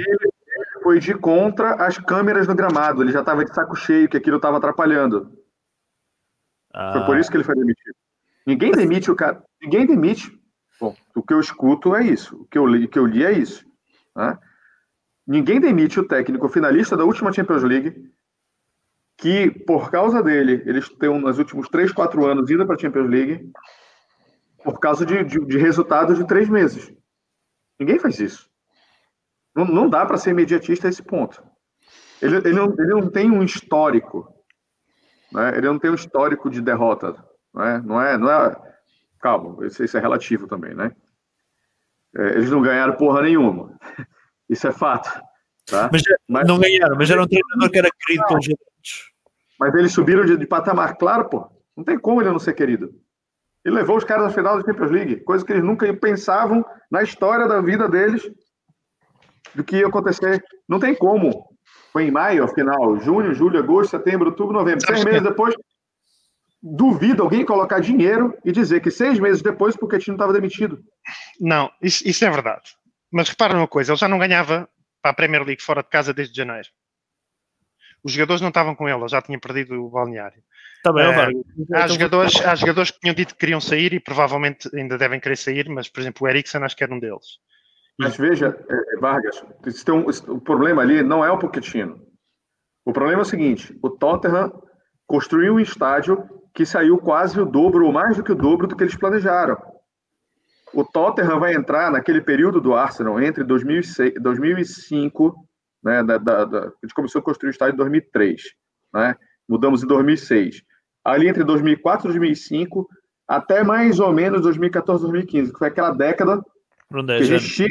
foi de contra as câmeras no gramado. Ele já estava de saco cheio, que aquilo estava atrapalhando. Ah, Foi por isso que ele foi demitido. Ninguém demite o cara. Ninguém demite. Bom, o que eu escuto é isso. O que eu li, que eu li é isso. né? Ninguém demite o técnico finalista da última Champions League, que por causa dele, eles têm nos últimos 3, 4 anos ido para a Champions League, por causa de, de, de resultados de três meses. Ninguém faz isso. Não, não dá para ser imediatista a esse ponto. Ele, ele, não, ele não tem um histórico. Né? Ele não tem um histórico de derrota. Né? Não, é, não é. Calma, isso, isso é relativo também, né? É, eles não ganharam porra nenhuma. Isso é fato. Tá? Mas, Mas- não ganharam, mas era um treinador que era querido pelos adeptos. Mas eles subiram de, de patamar, claro, pô. Não tem como ele não ser querido. Ele levou os caras à final da Champions League, coisa que eles nunca pensavam na história da vida deles do que ia acontecer. Não tem como. Foi em maio, a final. Junho, julho, agosto, setembro, outubro, novembro. Seis meses depois, duvido alguém colocar dinheiro e dizer que seis meses depois, o time estava demitido. Não, isso, isso é verdade. Mas repara numa coisa, ele já não ganhava para a Premier League fora de casa desde janeiro. Os jogadores não estavam com ele, ele já tinha perdido o balneário. Bem, É, ó, Vargas. Há Então, jogadores, há jogadores que tinham dito que queriam sair e provavelmente ainda devem querer sair, mas, por exemplo, o Eriksen acho que era um deles. Mas veja, é, Vargas, isso tem um- o problema ali não é o Pochettino. O problema é o seguinte: o Tottenham construiu um estádio que saiu quase o dobro, ou mais do que o dobro do que eles planejaram. O Tottenham vai entrar naquele período do Arsenal entre 2006, 2005, né, da, da- da- a gente começou a construir o estádio em 2003, né, mudamos em 2006. Ali entre 2004 e 2005, até mais ou menos 2014, 2015, que foi aquela década um que a 10 gente anos. tinha-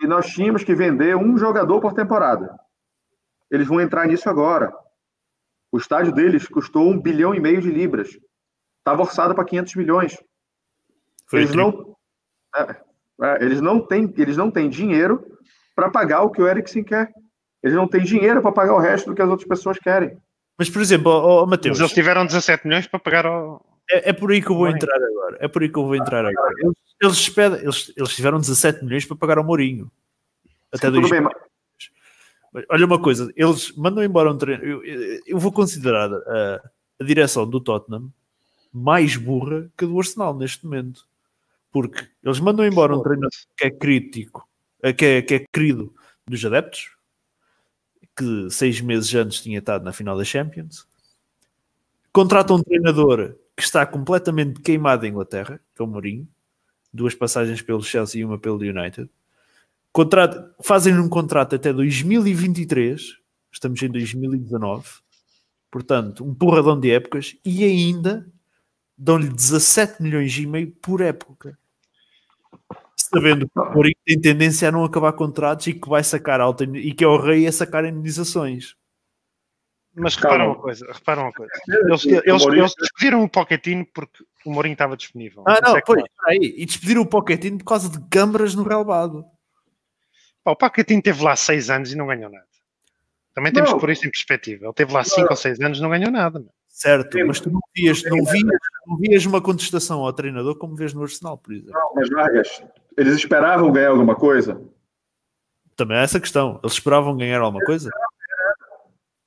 e nós tínhamos que vender um jogador por temporada. Eles vão entrar nisso agora. O estádio deles custou um bilhão e meio de libras. Estava orçado para 500 milhões. Foi Eles não, é, é, eles não têm, eles não têm dinheiro para pagar o que o Eriksen quer. Eles não têm dinheiro para pagar o resto do que as outras pessoas querem. Mas, por exemplo, ó, Mateus, Mas eles tiveram 17 milhões para pagar ao. é, é por aí que eu vou entrar agora. É por aí que eu vou entrar agora. Eles, eles, pedem- eles, eles tiveram 17 milhões para pagar ao Mourinho. Até Tudo dois Olha uma coisa, eles mandam embora um treino. Eu, eu- eu vou considerar a, a direção do Tottenham mais burra que a do Arsenal neste momento. Porque eles mandam embora um treinador que é crítico, eh, que é, que é querido dos adeptos, que seis meses antes tinha estado na final da Champions. Contratam um treinador que está completamente queimado em Inglaterra, que é o Mourinho, duas passagens pelo Chelsea e uma pelo United. Contrato, fazem um contrato até 2023, estamos em 2019, portanto, um porradão de épocas, e ainda dão-lhe 17 milhões e meio por época. Sabendo que o Mourinho tem tendência a não acabar contratos e que vai sacar alta e que é o rei a sacar indenizações. Mas repara uma coisa, repara uma coisa. Eles, eles, Mourinho- eles despediram o Pochettino porque o Mourinho estava disponível. Ah, não, é pois, claro. aí, e despediram o Pochettino por causa de câmaras no relevado. Pá, o Pochettino teve lá 6 anos e não ganhou nada. Também temos Não. que pôr isso em perspectiva. Ele teve lá 5 ou 6 anos e não ganhou nada. Certo, Sim. mas tu não vias, não, vias, não vias uma contestação ao treinador como vês no Arsenal, por exemplo. não, mas Vargas, eles esperavam ganhar alguma coisa? Também é essa questão. Eles esperavam ganhar alguma coisa?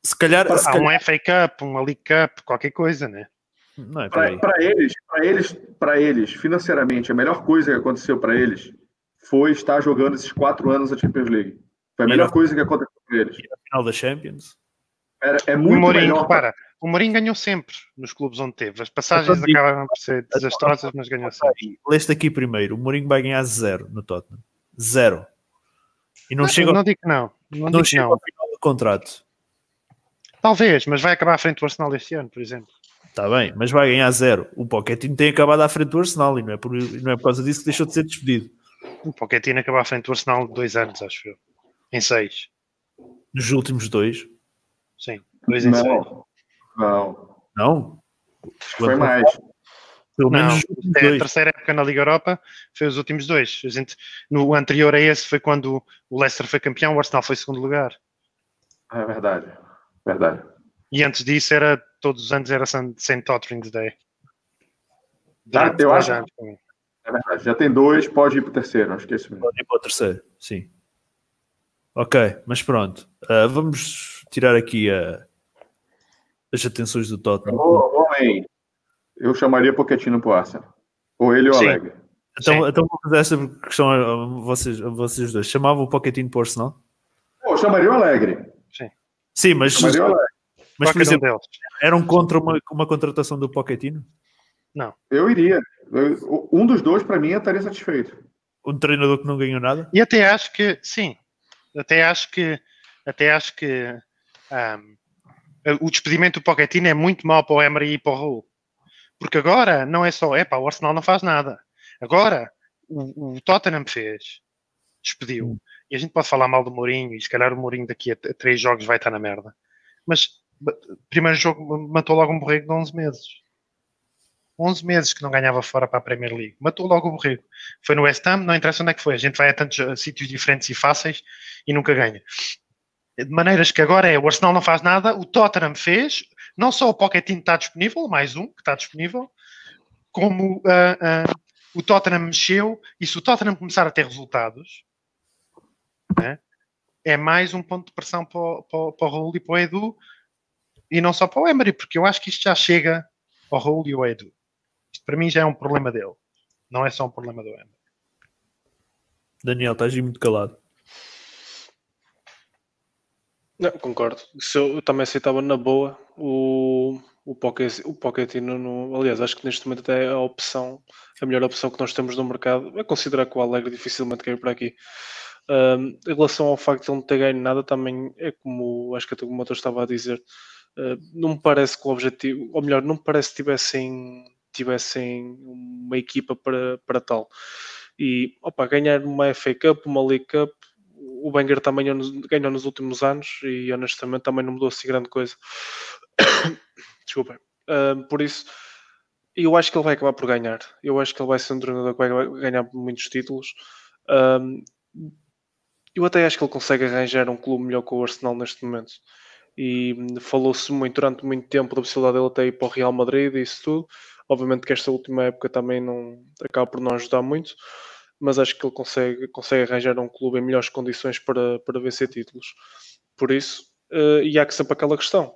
Se calhar, se Há calhar um FA Cup, uma League Cup, qualquer coisa, né? não é. Para eles, para eles, para eles, financeiramente, a melhor coisa que aconteceu para eles foi estar jogando esses quatro anos a Champions League. Foi a E melhor coisa que aconteceu para eles. A final da Champions. Era, é O muito Mourinho, melhor. repara, o Mourinho ganhou sempre nos clubes onde teve. As passagens Então digo- acabaram por ser desastrosas, mas ganhou sempre. Aí, Leste aqui primeiro. O Mourinho vai ganhar zero no Tottenham. Zero. E não, chega, não digo que não. Não, não digo que chega não. ao final do contrato. Talvez, mas vai acabar à frente do Arsenal este ano, por exemplo. Está bem, mas vai ganhar zero. O Pochettino tem acabado à frente do Arsenal e não é por, não é por causa disso que deixou de ser despedido. O Pochettino acabou à frente do Arsenal dois anos, acho eu. Em seis. Nos últimos dois. Sim, dois em seis. Não, não. Não? Foi mais. Pelo menos Não, é a terceira época na Liga Europa foi os últimos dois. A gente, no anterior a esse foi quando o Leicester foi campeão, o Arsenal foi segundo lugar. É verdade. Verdade. E antes disso era todos os anos era St. Catherine's Day. Ah, eu acho- anos. É verdade. Já tem dois, pode ir para o terceiro. Acho que é isso mesmo. Pode ir para o terceiro, sim. Ok, mas pronto. Uh, vamos tirar aqui uh, as atenções do Tottenham. Oh, homem, eu chamaria Pochettino para o Arsenal. Ou ele ou Sim. Alegre. Então, então vou fazer essa questão a vocês, a vocês dois. Chamavam o Pochettino para o Arsenal? Eu chamaria o Alegre. Sim, mas, Chamaria o Alegre. mas por um exemplo, eram contra uma, uma contratação do Pochettino? Eu iria. Eu- um dos dois, para mim, eu estaria satisfeito. Um treinador que não ganhou nada? E até acho que, sim, até acho que, até acho que ahm, o despedimento do Pochettino é muito mau para o Emery e para o Raul. Porque agora não é só, é pá, o Arsenal não faz nada. Agora, o, o Tottenham fez, despediu. E a gente pode falar mal do Mourinho, e se calhar o Mourinho daqui a, três jogos vai estar na merda. Mas, primeiro jogo, matou logo um borrego de 11 meses. 11 meses que não ganhava fora para a Premier League. Matou logo o borrego. Foi no West Ham, não interessa onde é que foi. A gente vai a tantos sítios diferentes e fáceis e nunca ganha. De maneiras que agora é, o Arsenal não faz nada, o Tottenham fez, não só o Pochettino está disponível, mais um que está disponível, como ah, ah, o Tottenham mexeu, e se o Tottenham começar a ter resultados, né, é mais um ponto de pressão para, para, o- para o Raul e para o Edu, e não só para o Emery, porque eu acho que isto já chega ao Raul e ao Edu. Isto para mim já é um problema dele, não é só um problema do Emery. Daniel, estás aí muito calado. Não, concordo. Isso eu, eu também aceitava na boa o, o, Pocket, o Pochettino. No, aliás, acho que neste momento até é a opção, a melhor opção que nós temos no mercado é considerar que o Alegre dificilmente caiu por aqui. Um, em relação ao facto de ele não ter ganho nada, também é como acho que até o outro estava a dizer, uh, não me parece que o objetivo, ou melhor, não me parece que tivessem, tivessem uma equipa para, para tal. E opa, ganhar uma FA Cup, uma League Cup, o Wenger também ganhou nos, últimos anos e honestamente também não mudou assim grande coisa. Desculpem. Um, por isso, eu acho que ele vai acabar por ganhar. Eu acho que ele vai ser um treinador que vai ganhar muitos títulos. Um, eu até acho que ele consegue arranjar um clube melhor que o Arsenal neste momento. E falou-se muito durante muito tempo da possibilidade dele até ir para o Real Madrid e isso tudo. Obviamente que esta última época também não acaba por não ajudar muito, mas acho que ele consegue, consegue arranjar um clube em melhores condições para, para vencer títulos. Por isso, uh, e há que sempre aquela questão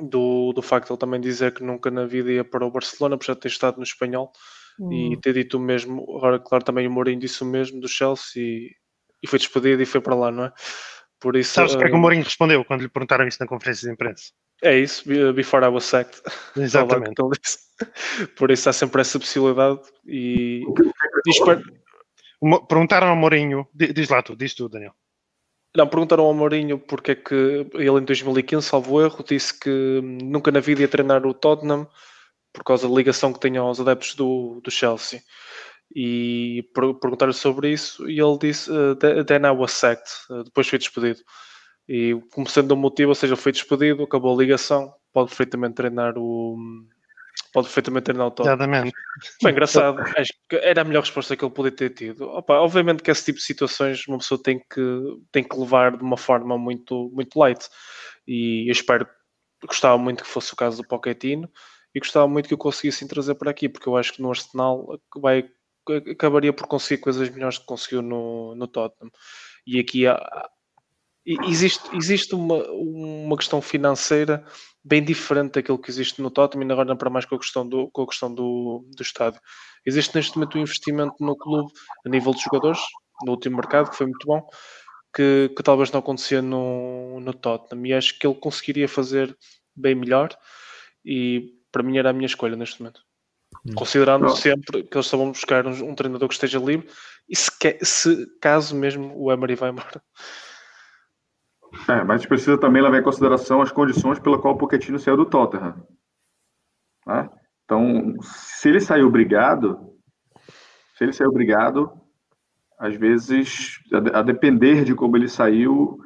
do, do facto de ele também dizer que nunca na vida ia para o Barcelona, por já ter estado no espanhol hum. e ter dito o mesmo. Agora, claro, também o Mourinho disse o mesmo do Chelsea e, e foi despedido e foi para lá, não é? Por isso, Sabes o que é que o Mourinho respondeu quando lhe perguntaram isso na conferência de imprensa? É isso, before I was sacked. Exatamente. Por isso há sempre essa possibilidade e, e espero... Perguntaram ao Mourinho, diz lá tu, diz tu, Daniel. Não, perguntaram ao Mourinho porque é que ele em 2015, salvo erro, disse que nunca na vida ia treinar o Tottenham por causa da ligação que tem aos adeptos do, do Chelsea. E perguntaram sobre isso e ele disse uh, then I was sacked, uh, depois foi despedido. E como sendo motivo, ou seja, foi despedido, acabou a ligação, pode perfeitamente treinar o pode perfeitamente treinar o Tottenham. Exatamente. Foi engraçado, acho que era a melhor resposta que ele podia ter tido. Opa, obviamente que esse tipo de situações uma pessoa tem que, tem que levar de uma forma muito, muito light. E eu espero, gostava muito que fosse o caso do Pochettino e gostava muito que eu conseguisse trazer para aqui, porque eu acho que no Arsenal vai, acabaria por conseguir coisas melhores que conseguiu no, no Tottenham. E aqui há, existe, existe uma, uma questão financeira bem diferente daquilo que existe no Tottenham, ainda agora para mais com a questão do, com a questão do, do estádio. Existe neste momento um investimento no clube a nível de jogadores, no último mercado, que foi muito bom, que, que talvez não acontecia no, no Tottenham. E acho que ele conseguiria fazer bem melhor e para mim era a minha escolha neste momento. Hum. Considerando não. sempre que eles estavam buscar um, um, treinador que esteja livre e se, se caso mesmo o Emery vai embora. É, mas precisa também levar em consideração as condições pela qual o Pochettino saiu do Tottenham. Né? Então, se ele saiu obrigado, se ele saiu obrigado, às vezes, a, depender de como ele saiu,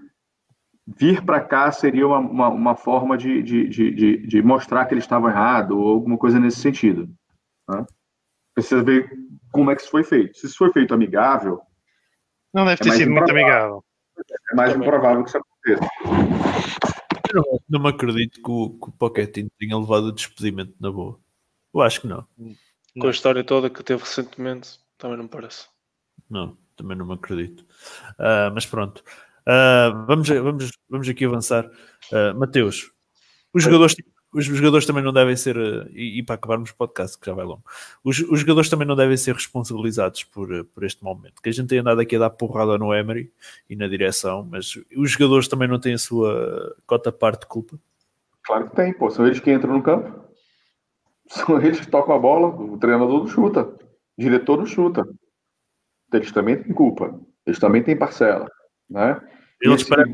vir para cá seria uma, uma, uma forma de, de, de, de, mostrar que ele estava errado ou alguma coisa nesse sentido. Né? Precisa ver como é que isso foi feito. Se isso foi feito amigável. Não deve ter é sido muito amigável. É mais improvável que isso não, não me acredito que o, que o Pochettino tenha levado o despedimento na boa. Eu acho que não. Com a história toda que teve recentemente, também não me parece. Não, também não me acredito. Uh, mas pronto. Uh, vamos, vamos, vamos aqui avançar. Uh, Mateus, os jogadores, os jogadores também não devem ser, uh, e, e, para acabarmos o podcast, que já vai longo, os, os, jogadores também não devem ser responsabilizados por, por este momento. Que a gente tem andado aqui a dar porrada no Emery e na direção, mas os jogadores também não têm a sua cota parte de culpa. Claro que tem, pô. São eles que entram no campo. São eles que tocam a bola, o treinador não chuta, o diretor não chuta. Eles também têm culpa, eles também têm parcela, né? Eles para...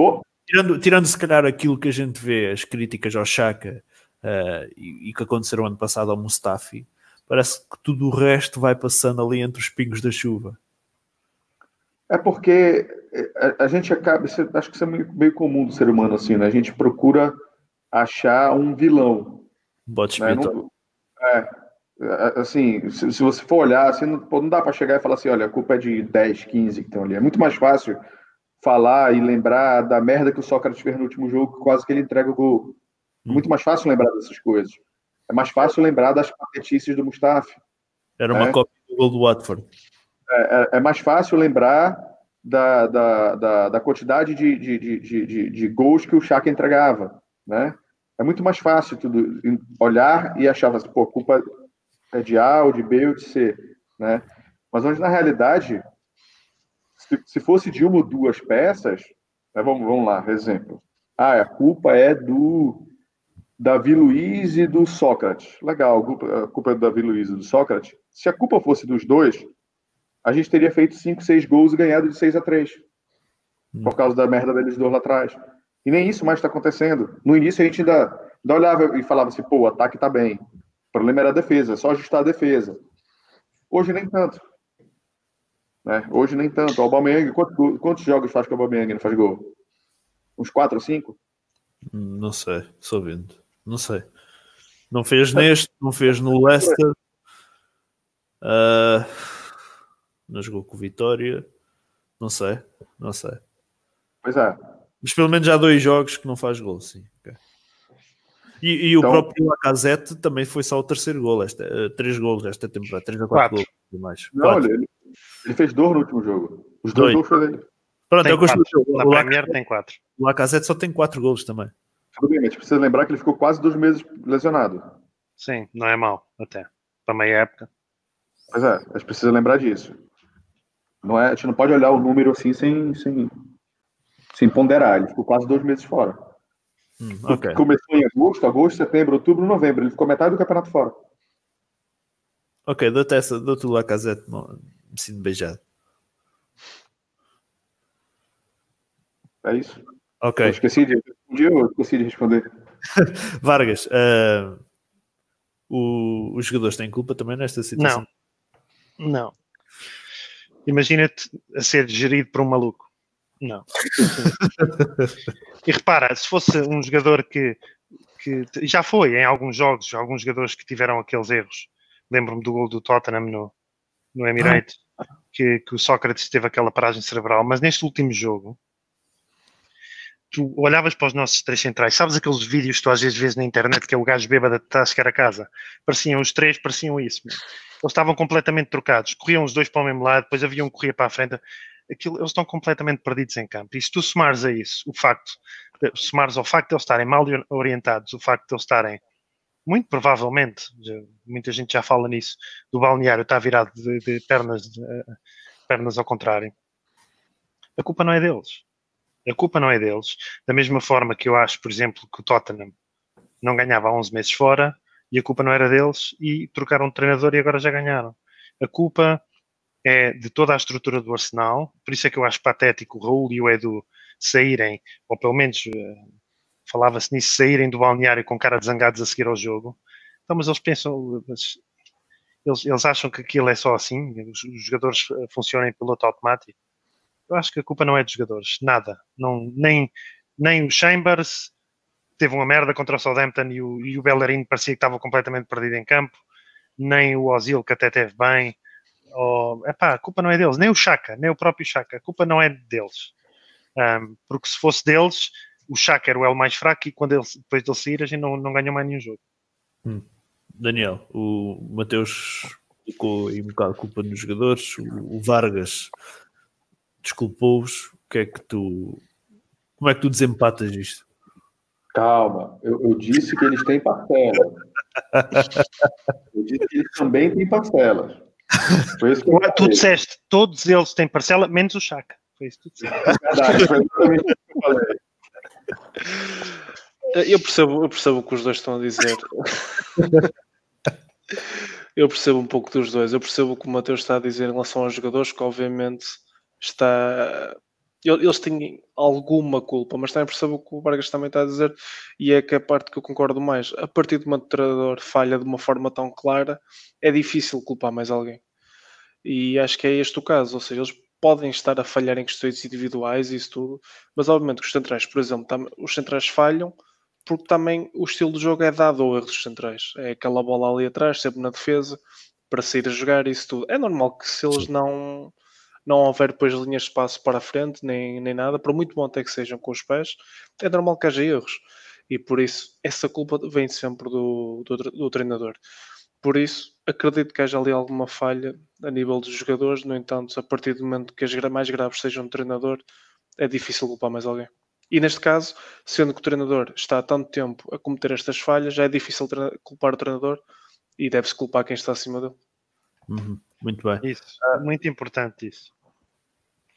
tirando, tirando se calhar aquilo que a gente vê, as críticas ao Chaka uh, e, e, que aconteceram ano passado ao Mustafi, parece que tudo o resto vai passando ali entre os pingos da chuva. É porque a, a gente acaba, isso, acho que isso é meio, meio, comum do ser humano assim, né? A gente procura achar um vilão. Bote né? Não, é, é, assim, se, se, você for olhar, assim, não, não dá para chegar e falar assim, olha, a culpa é de 10, 15 que estão ali. É muito mais fácil falar e lembrar da merda que o Sócrates fez no último jogo, quase que ele entrega o gol. É muito mais fácil lembrar dessas coisas. É mais fácil lembrar das patetices do Mustafi. Era uma né? cópia do gol do Watford. É, é, é, mais fácil lembrar da, da, da, da quantidade de, de, de, de, de gols que o Chaka entregava, né? É muito mais fácil tudo olhar e achar, assim, pô, culpa é de A, ou de B, ou de C, né? Mas onde, na realidade, se, se fosse de uma ou duas peças, né, vamos, vamos lá, exemplo. Ah, a culpa é do Davi Luiz e do Sócrates. Legal, a culpa, é do Davi Luiz e do Sócrates. Se a culpa fosse dos dois, a gente teria feito 5, 6 gols e ganhado de 6 a 3. Hum. Por causa da merda deles dois lá atrás. E nem isso mais está acontecendo. No início a gente ainda, ainda olhava e falava assim, pô, o ataque está bem. O problema era a defesa, é só ajustar a defesa. Hoje nem tanto. Né? Hoje nem tanto. O Aubameyang, quantos, quantos jogos faz que o Aubameyang não faz gol? Uns 4 ou 5? Não sei, sou vendo. Não sei. Não fez neste, não fez no Leicester. Uh, não jogou com o Vitória. Não sei, não sei. Pois é. Mas pelo menos já dois jogos que não faz gol, sim. Okay. E, e então, o próprio Lacazette também foi só o terceiro gol, esta, uh, três gols esta temporada, três ou quatro, quatro. gols mais. Não, quatro. Ele, ele, fez dois no último jogo. Os dois, dois. gols foram dele. Pronto, é o que Na Premier tem quatro. O Lacazette só tem quatro gols também. Tudo bem, mas precisa lembrar que ele ficou quase dois meses lesionado. Sim, não é mal, até. Para meia época. Pois é, a gente precisa lembrar disso. Não é, a gente não pode olhar o número assim sem, sem, sem ponderar. Ele ficou quase dois meses fora. Hum, okay. Começou em agosto, agosto, setembro, outubro, novembro. Ele ficou metade do campeonato fora. Ok, dou-te essa, dou-te o Lacazette, me sinto beijado. É isso. Ok. Eu esqueci de, eu esqueci de responder. Vargas, uh, o, os jogadores têm culpa também nesta situação? Não. Não. Imagina-te a ser gerido por um maluco. Não. e repara, se fosse um jogador que, que já foi em alguns jogos, alguns jogadores que tiveram aqueles erros. Lembro-me do gol do Tottenham no, no Emirates, que, que o Sócrates teve aquela paragem cerebral, mas neste último jogo, tu olhavas para os nossos três centrais, sabes aqueles vídeos que tu às vezes vês na internet que é o gajo bêbado a chegar a casa? Pareciam os três, pareciam isso. Eles estavam completamente trocados, corriam os dois para o mesmo lado, depois havia um que corria para a frente aquilo, eles estão completamente perdidos em campo. E se tu somares a isso o facto, somares ao facto de eles estarem mal orientados, o facto de eles estarem, muito provavelmente, muita gente já fala nisso, do balneário está virado de, de pernas, de, pernas ao contrário, a culpa não é deles. A culpa não é deles. Da mesma forma que eu acho, por exemplo, que o Tottenham não ganhava há 11 meses fora e a culpa não era deles e trocaram de treinador e agora já ganharam. A culpa é de toda a estrutura do Arsenal, por isso é que eu acho patético o Raul e o Edu saírem, ou pelo menos uh, falava-se nisso, saírem do balneário com cara de zangados a seguir ao jogo. Então, mas eles pensam, eles, eles acham que aquilo é só assim, os, os jogadores eh, funcionam em piloto automático. Eu acho que a culpa não é dos jogadores, nada. Não, nem, nem o Chambers teve uma merda contra o Southampton e o, e o Bellerin parecia que estava completamente perdido em campo, nem o Ozil que até teve bem ou, epá, a culpa não é deles, nem o Chaka, nem o próprio Chaka, a culpa não é deles. Um, porque se fosse deles, o Chaka era o elo mais fraco e quando ele, depois dele sair, a gente não, não ganha mais nenhum jogo. Hum. Daniel, o Mateus colocou aí um bocado de culpa nos jogadores, o Vargas desculpou-os. O que é que tu Como é que tu desempatas isto? Calma, eu, eu disse que eles têm parcelas. eu disse que eles também têm parcelas. Foi isso que eu tu disseste, todos eles têm parcela, menos o Chaka. Foi isso que tu disseste. É verdade, foi exatamente isso que eu falei. Eu percebo, eu percebo o que os dois estão a dizer. eu percebo um pouco dos dois. Eu percebo o que o Mateus está a dizer em relação aos jogadores, que obviamente está. Eles têm alguma culpa, mas também percebo o que o Vargas também está a dizer, e é que a parte que eu concordo mais. A partir de um treinador falha de uma forma tão clara, é difícil culpar mais alguém. E acho que é este o caso, ou seja, eles podem estar a falhar em questões individuais e isso tudo, mas obviamente que os centrais, por exemplo, os centrais falham, porque também o estilo de jogo é dado ao erro dos centrais. É aquela bola ali atrás, sempre na defesa, para sair a jogar, isso tudo. É normal que se eles não não houver depois linhas de espaço para a frente, nem, nem nada, por muito bom até que sejam com os pés, é normal que haja erros. E por isso, essa culpa vem sempre do, do, do treinador. Por isso, acredito que haja ali alguma falha a nível dos jogadores. No entanto, a partir do momento que as mais graves sejam do treinador, é difícil culpar mais alguém. E neste caso, sendo que o treinador está há tanto tempo a cometer estas falhas, já é difícil culpar o treinador e deve-se culpar quem está acima dele. Uhum. Muito bem. Isso, muito importante isso.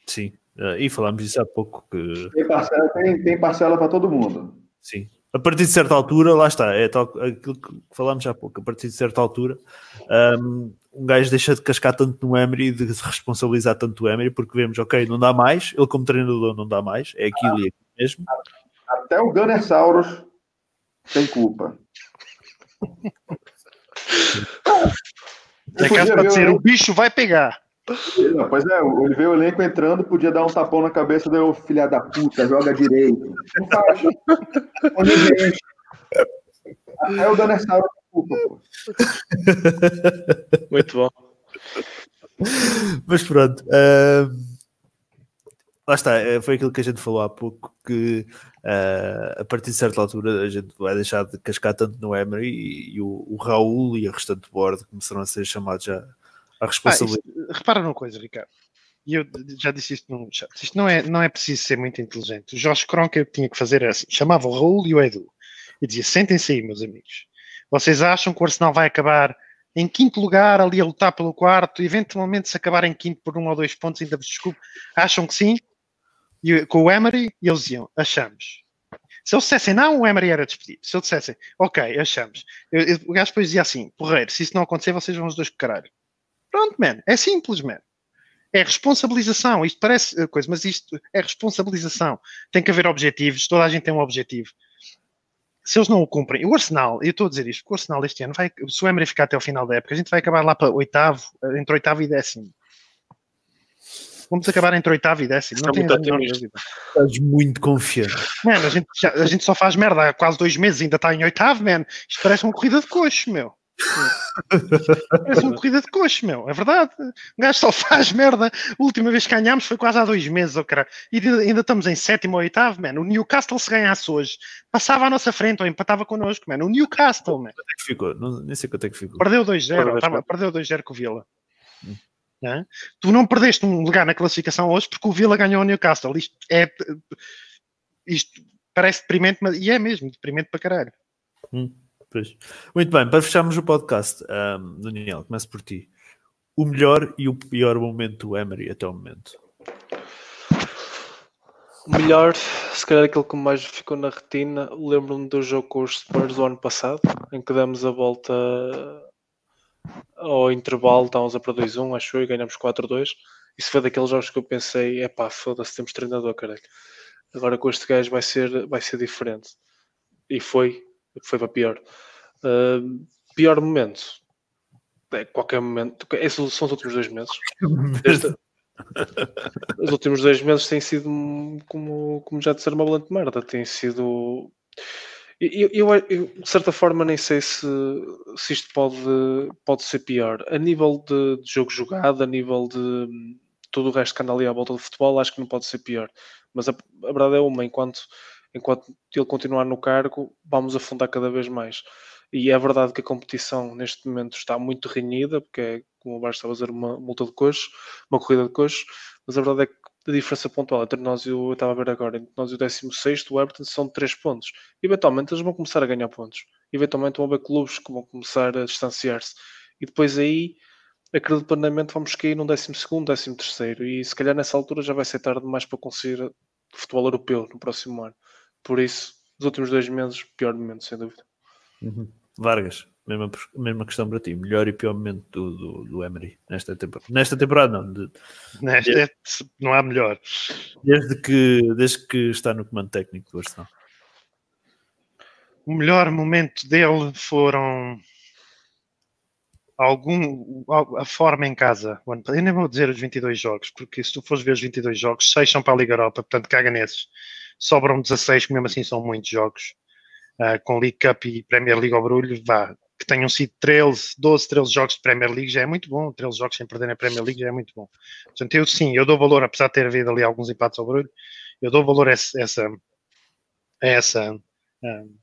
Sim, uh, e falámos disso há pouco. Que... Tem parcela, tem, tem parcela para todo mundo. Sim. A partir de certa altura, lá está, é tal, aquilo que falámos há pouco, a partir de certa altura, um, um gajo deixa de cascar tanto no Emery e de se responsabilizar tanto do Emery, porque vemos, ok, não dá mais, ele como treinador não dá mais, é aquilo ah, e aquilo mesmo. Até o Gunner Sauros tem culpa. É caso para dizer, o bicho vai pegar. Não, pois é, ele vê o elenco entrando, podia dar um tapão na cabeça do filha da puta, joga direito. Não faz. É o Danessauro desculpa, pô. Muito bom. Mas pronto. Uh, lá está, eh, foi aquilo que a gente falou há pouco, que uh, a partir de certa altura a gente vai deixar de cascar tanto no Emery e, e o, o Raul e a restante board começaram a ser chamados já a responsabilidade. Ah, isto, repara numa coisa, Ricardo. E eu já disse isto num chat. Isto não é, não é preciso ser muito inteligente. O Jorge Cronca tinha que fazer assim: chamava o Raul e o Edu e dizia: sentem-se aí, meus amigos. Vocês acham que o Arsenal vai acabar em quinto lugar, ali a lutar pelo quarto, eventualmente se acabar em quinto por um ou dois pontos, ainda vos desculpo, acham que sim? E, com o Emery, e eles diziam: achamos. Se eles dissessem não, o Emery era despedido. Se eles dissessem, ok, achamos. Eu, eu, o gajo depois dizia assim: porreiro, se isso não acontecer, vocês vão os dois caralho. Pronto, man. É simples, man. É responsabilização. Isto parece coisa, mas isto é responsabilização. Tem que haver objetivos. Toda a gente tem um objetivo. Se eles não o cumprem, o Arsenal, eu estou a dizer isto, porque o Arsenal este ano vai, se o Emery ficar até o final da época, a gente vai acabar lá para oitavo, entre oitavo e décimo. Vamos acabar entre oitavo e décimo. Não a menor dúvida. Estás muito confiante. Mano, a gente, já, a gente só faz merda há quase dois meses e ainda está em oitavo, man. Isto parece uma corrida de coxo, meu. Parece uma corrida de coxo, meu. É verdade. O gajo só faz merda. A última vez que ganhámos foi quase há dois meses, oh, cara. E ainda estamos em sétimo ou oitavo, man. O Newcastle, se ganhasse hoje, passava à nossa frente ou empatava connosco, man. O Newcastle, man. Quanto é que ficou? Não, nem sei quanto é que ficou. Perdeu 2-0. Perdeu 2-0 com o Vila. Hum. É? Tu não perdeste um lugar na classificação hoje porque o Vila ganhou o Newcastle. Isto é. Isto parece deprimente, mas e é mesmo deprimente para caralho. Hum. Pois. Muito bem, para fecharmos o podcast, um, Daniel, começo por ti. O melhor e o pior momento do Emery até o momento? O melhor, se calhar aquele que mais ficou na retina, lembro-me do jogo com os Spurs do ano passado, em que demos a volta ao intervalo, estávamos a para 2-1, acho eu, e ganhamos 4-2. Isso foi daqueles jogos que eu pensei, é pá, foda-se, temos treinador, caralho. Agora com este gajo vai ser, vai ser diferente. E foi, foi para pior. Uh, pior momento. É, qualquer momento. Esses são os últimos dois meses. Desde, os últimos dois meses têm sido, como, como já disseram, uma valente merda. Tem sido. Eu, eu, eu, de certa forma, nem sei se, se isto pode, pode ser pior. A nível de, de jogo jogado, a nível de todo o resto que anda ali à volta do futebol, acho que não pode ser pior. Mas a, a verdade é uma, enquanto enquanto ele continuar no cargo, vamos afundar cada vez mais. E é verdade que a competição neste momento está muito renhida, porque é, como o Bar estava a dizer, uma multa de coxo, uma corrida de coxo, mas a verdade é que de diferença pontual entre nós e o. Eu estava a ver agora, entre nós e o 16, o Everton são 3 pontos. Eventualmente eles vão começar a ganhar pontos. Eventualmente vão haver clubes que vão começar a distanciar-se. E depois aí, acredito plenamente, vamos cair num 12, 13. E se calhar nessa altura já vai ser tarde demais para conseguir futebol europeu no próximo ano. Por isso, os últimos dois meses, pior momento, sem dúvida. Uhum. Vargas, mesma, mesma questão para ti. Melhor e pior momento do, do, do Emery nesta temporada. Nesta temporada, não. De, Nesta, desde, não há melhor. Desde que, desde que está no comando técnico do Arsenal. O melhor momento dele foram algum a forma em casa. Eu nem vou dizer os 22 jogos, porque se tu fores ver os 22 jogos, 6 são para a Liga Europa, portanto caga nesses. Sobram 16, que mesmo assim são muitos jogos. Uh, com League Cup e Premier League ao brulho, vá, que tenham sido 13, 12, 13 jogos de Premier League já é muito bom, 13 jogos sem perder na Premier League já é muito bom. Portanto, eu sim, eu dou valor, apesar de ter havido ali alguns empates ao brulho, eu dou valor a essa, a essa uh,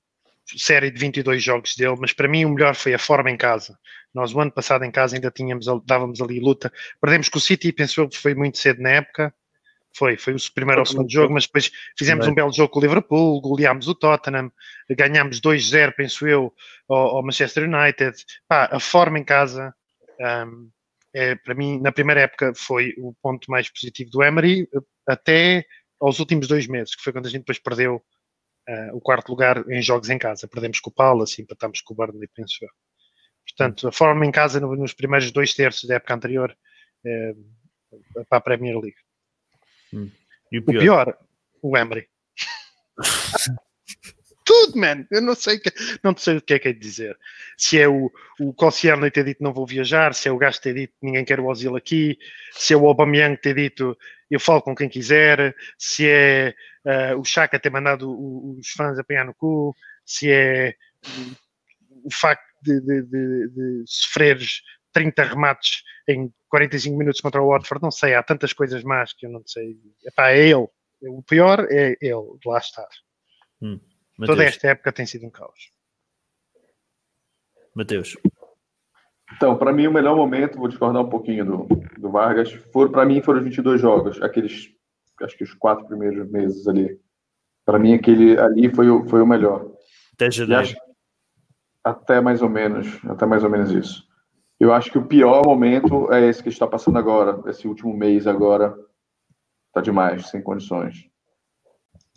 série de 22 jogos dele, mas para mim o melhor foi a forma em casa. Nós o ano passado em casa ainda tínhamos, dávamos ali luta, perdemos com o City, penso eu que foi muito cedo na época, foi, foi o primeiro ou segundo jogo, mas depois fizemos um belo jogo com o Liverpool, goleámos o Tottenham, ganhámos 2-0, penso eu, ao, ao, Manchester United. Pá, a forma em casa, um, é, para mim, na primeira época, foi o ponto mais positivo do Emery, até aos últimos dois meses, que foi quando a gente depois perdeu uh, o quarto lugar em jogos em casa. Perdemos com o Palace, empatámos com o Burnley, penso eu. Portanto, a forma em casa no, nos primeiros dois terços da época anterior é, para a Premier League. Hum. O, pior? o pior, o Emery. Tudo, man. Eu não sei, que, não sei o que é que é de dizer. Se é o, o Cossiano ter dito não vou viajar, se é o gajo ter dito ninguém quer o Ozil aqui, se é o Aubameyang ter dito eu falo com quem quiser, se é uh, o Chaka ter mandado os fãs apanhar no cu, se é o facto de, de, de, de sofreres 30 remates em 45 minutos contra o Watford, não sei, há tantas coisas más que eu não sei. Epá, é ele. O pior é ele, de lá estar. Hum, Toda esta época tem sido um caos. Mateus. Então, para mim, o melhor momento, vou discordar um pouquinho do, do Vargas, for, para mim foram os 22 jogos, aqueles, acho que os quatro primeiros meses ali. Para mim, aquele ali foi o, foi o melhor. Até janeiro. Acho, até mais ou menos, até mais ou menos isso. Eu acho que o pior momento é esse que está passando agora, esse último mês agora, tá demais, sem condições.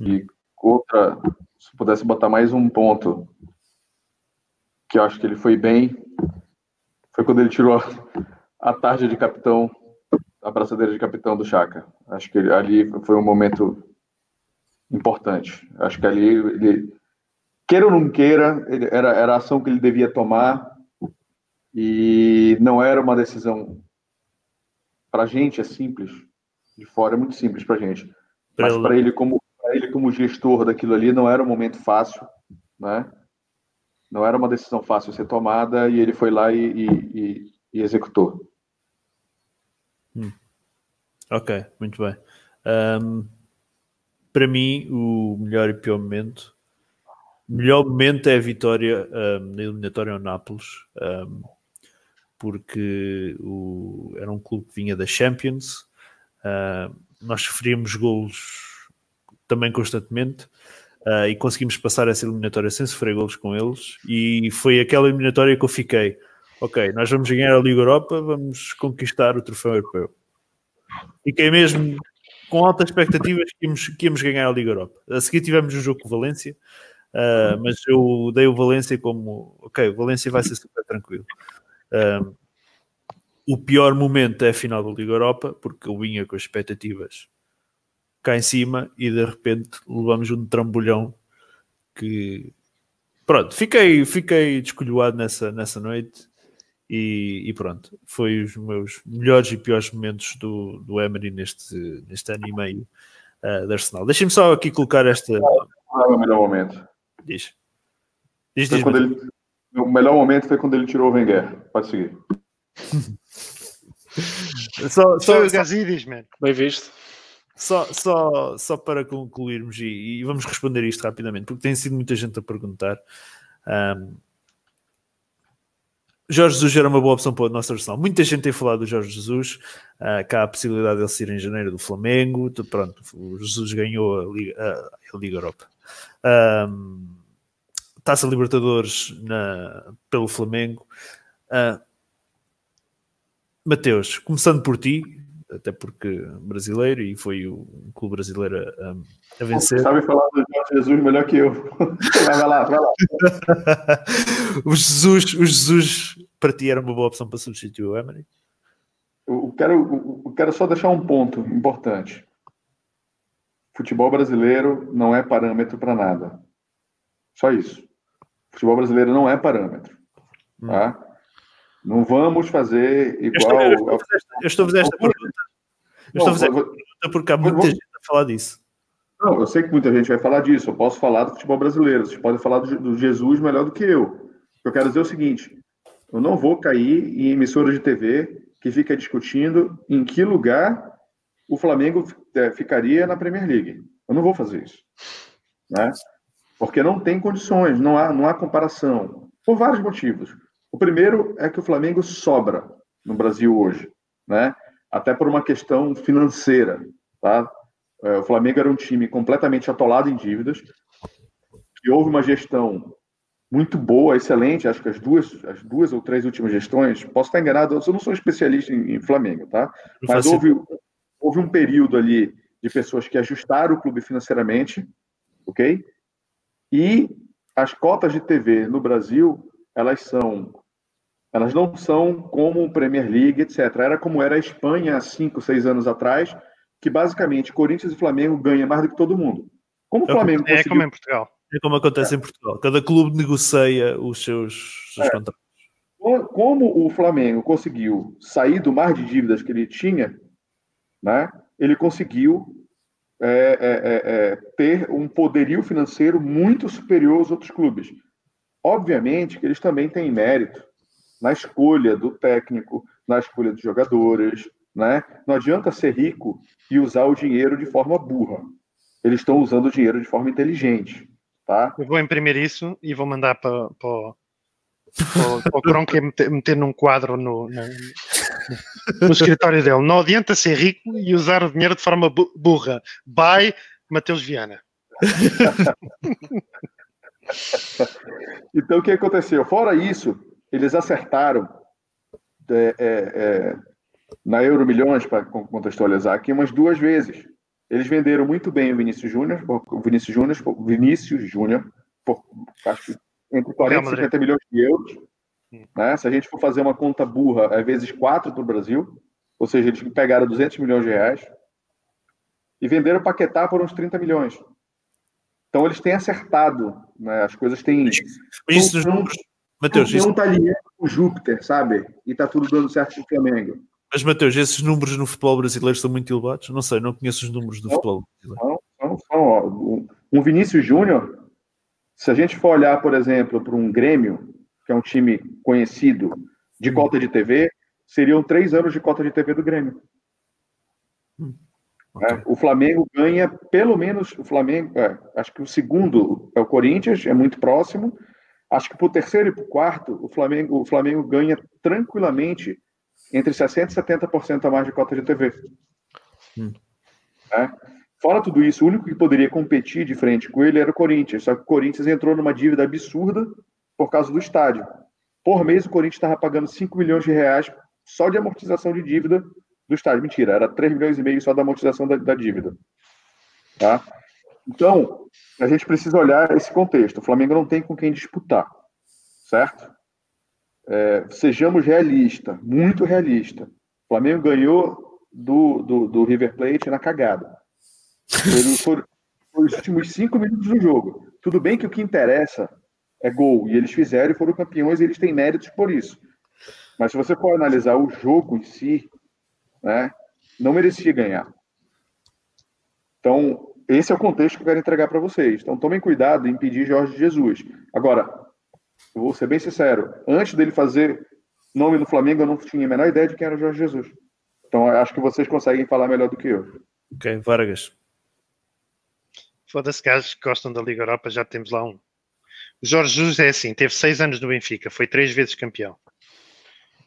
E outra, se pudesse botar mais um ponto, que eu acho que ele foi bem, foi quando ele tirou a, a tarja de capitão, a braçadeira de capitão do Chaka. Acho que ele, ali foi um momento importante. Acho que ali ele, queira ou não queira, ele, era, era a ação que ele devia tomar e não era uma decisão para a gente é simples. De fora é muito simples para a gente mas para ele como pra ele como gestor daquilo ali não era um momento fácil né? Não era uma decisão fácil ser tomada e ele foi lá e, e, e executou. Hum. ok muito bem. Um, para mim o melhor e pior momento o melhor momento é a vitória um, na eliminatória ao Nápoles. Um, porque o, era um clube que vinha da Champions, uh, nós sofríamos golos também constantemente uh, e conseguimos passar essa eliminatória sem sofrer golos com eles e foi aquela eliminatória que eu fiquei ok, nós vamos ganhar a Liga Europa, vamos conquistar o troféu europeu. Fiquei mesmo com altas expectativas que íamos, que íamos ganhar a Liga Europa. A seguir tivemos um jogo com o Valência, uh, mas eu dei o Valência como ok, o Valência vai ser super tranquilo. Um, o pior momento é a final da Liga Europa, porque eu vinha com as expectativas cá em cima e de repente levamos um trambolhão que pronto, fiquei, fiquei descolhoado nessa, nessa noite e, e, pronto, foi os meus melhores e piores momentos do, do Emery neste, neste ano e meio uh, de Arsenal. Deixem-me só aqui colocar esta. Não é o melhor momento. Diz. Diz, diz, ele, o melhor momento foi quando ele tirou o Wenger. Pode seguir. só, só, só, Gazidis, man. Bem visto. Só, só, só para concluirmos, e, e, vamos responder isto rapidamente, porque tem sido muita gente a perguntar. Um, Jorge Jesus era uma boa opção para o nosso Arsenal. Muita gente tem falado do Jorge Jesus, uh, cá há a possibilidade de ele sair em janeiro do Flamengo. Pronto, o Jesus ganhou a Liga, a, a Liga Europa. Um, Taça Libertadores na, pelo Flamengo. Uh, Mateus, começando por ti, até porque brasileiro e foi o clube brasileiro a, a vencer. Sabe falar do Jorge Jesus melhor que eu. vai lá, vai lá. o, Jesus, o Jesus para ti era uma boa opção para substituir o Emery? Eu quero, eu quero só deixar um ponto importante. Futebol brasileiro não é parâmetro para nada. Só isso. Futebol brasileiro não é parâmetro. Tá? Hum. Não vamos fazer igual. Eu estou a fazer esta pergunta. Eu estou a fazer esta pergunta porque há muita gente a falar disso. Não, eu sei que muita gente vai falar disso. Eu posso falar do futebol brasileiro. Vocês podem falar do, do Jesus melhor do que eu. Eu quero dizer é o seguinte: eu não vou cair em emissora de TV que fica discutindo em que lugar o Flamengo é, ficaria na Premier League. Eu não vou fazer isso. Né? Porque não tem condições, não há, não há comparação. Por vários motivos. O primeiro é que o Flamengo sobra no Brasil hoje, né? Até por uma questão financeira, tá? É, o Flamengo era um time completamente atolado em dívidas, e houve uma gestão muito boa, excelente, acho que as duas, as duas ou três últimas gestões, posso estar enganado, eu não sou especialista em, em Flamengo, tá? Mas houve, houve um período ali de pessoas que ajustaram o clube financeiramente, ok? E as cotas de TV no Brasil elas são elas não são como o Premier League, etc. Era como era a Espanha há cinco, seis anos atrás, que basicamente Corinthians e Flamengo ganham mais do que todo mundo. Como o é Flamengo é, conseguiu... como em Portugal. É como acontece é. em Portugal. Cada clube negocia os seus, seus é. contratos. Como o Flamengo conseguiu sair do mar de dívidas que ele tinha, né, ele conseguiu é, é, é ter um poderio financeiro muito superior aos outros clubes. Obviamente que eles também têm mérito na escolha do técnico, na escolha dos jogadores, né? Não adianta ser rico e usar o dinheiro de forma burra. Eles estão usando o dinheiro de forma inteligente, tá? Eu vou imprimir isso e vou mandar para, o Cronk meter, meter num quadro no, no, no, escritório dele. Não adianta ser rico e usar o dinheiro de forma burra. By Mateus Viana. então, o que aconteceu? Fora isso, eles acertaram é, é, é, na Euro Milhões, para contextualizar aqui, umas duas vezes. Eles venderam muito bem o Vinícius Júnior, o Vinícius Júnior, Vinícius Júnior, por acho entre 40 e 50 milhões de euros. Né? Se a gente for fazer uma conta burra, é vezes 4 para o Brasil, ou seja, eles pegaram 200 milhões de reais e venderam Paquetá por uns 30 milhões. Então eles têm acertado, né? as coisas têm. Isso dos números, Mateus, isso... tá ali com Júpiter, sabe? E tá tudo dando certo no Flamengo. Mas, Mateus, esses números no futebol brasileiro são muito elevados? Não sei, não conheço os números do não, futebol brasileiro. Não, não, não. Um Vinícius Júnior, se a gente for olhar, por exemplo, para um Grêmio, que é um time conhecido de hum. cota de TV, seriam três anos de cota de TV do Grêmio. Hum. Okay. É, o Flamengo ganha pelo menos o Flamengo, é, acho que o segundo é o Corinthians, é muito próximo, Acho que para o terceiro e para o quarto, o Flamengo, o Flamengo ganha tranquilamente entre 60% e 70% a mais de cota de TV. Hum. É. Fora tudo isso, o único que poderia competir de frente com ele era o Corinthians. Só que o Corinthians entrou numa dívida absurda por causa do estádio. Por mês, o Corinthians estava pagando 5 milhões de reais só de amortização de dívida do estádio. Mentira, era 3 milhões e meio só da amortização da, da dívida. Tá? Então, a gente precisa olhar esse contexto. O Flamengo não tem com quem disputar, certo? É, sejamos realistas, muito realistas. O Flamengo ganhou do, do, do River Plate na cagada. Foi, foi os últimos cinco minutos do jogo. Tudo bem que o que interessa é gol, e eles fizeram e foram campeões, e eles têm méritos por isso. Mas se você for analisar o jogo em si, né, não merecia ganhar. Então, esse é o contexto que eu quero entregar para vocês. Então tomem cuidado em pedir Jorge Jesus. Agora, eu vou ser bem sincero, antes dele fazer nome no Flamengo, eu não tinha a menor ideia de quem era o Jorge Jesus. Então acho que vocês conseguem falar melhor do que eu. Ok, Vargas. Foda-se, gajos que gostam da Liga Europa, já temos lá um. Jorge Jesus é assim, teve seis anos no Benfica, foi três vezes campeão.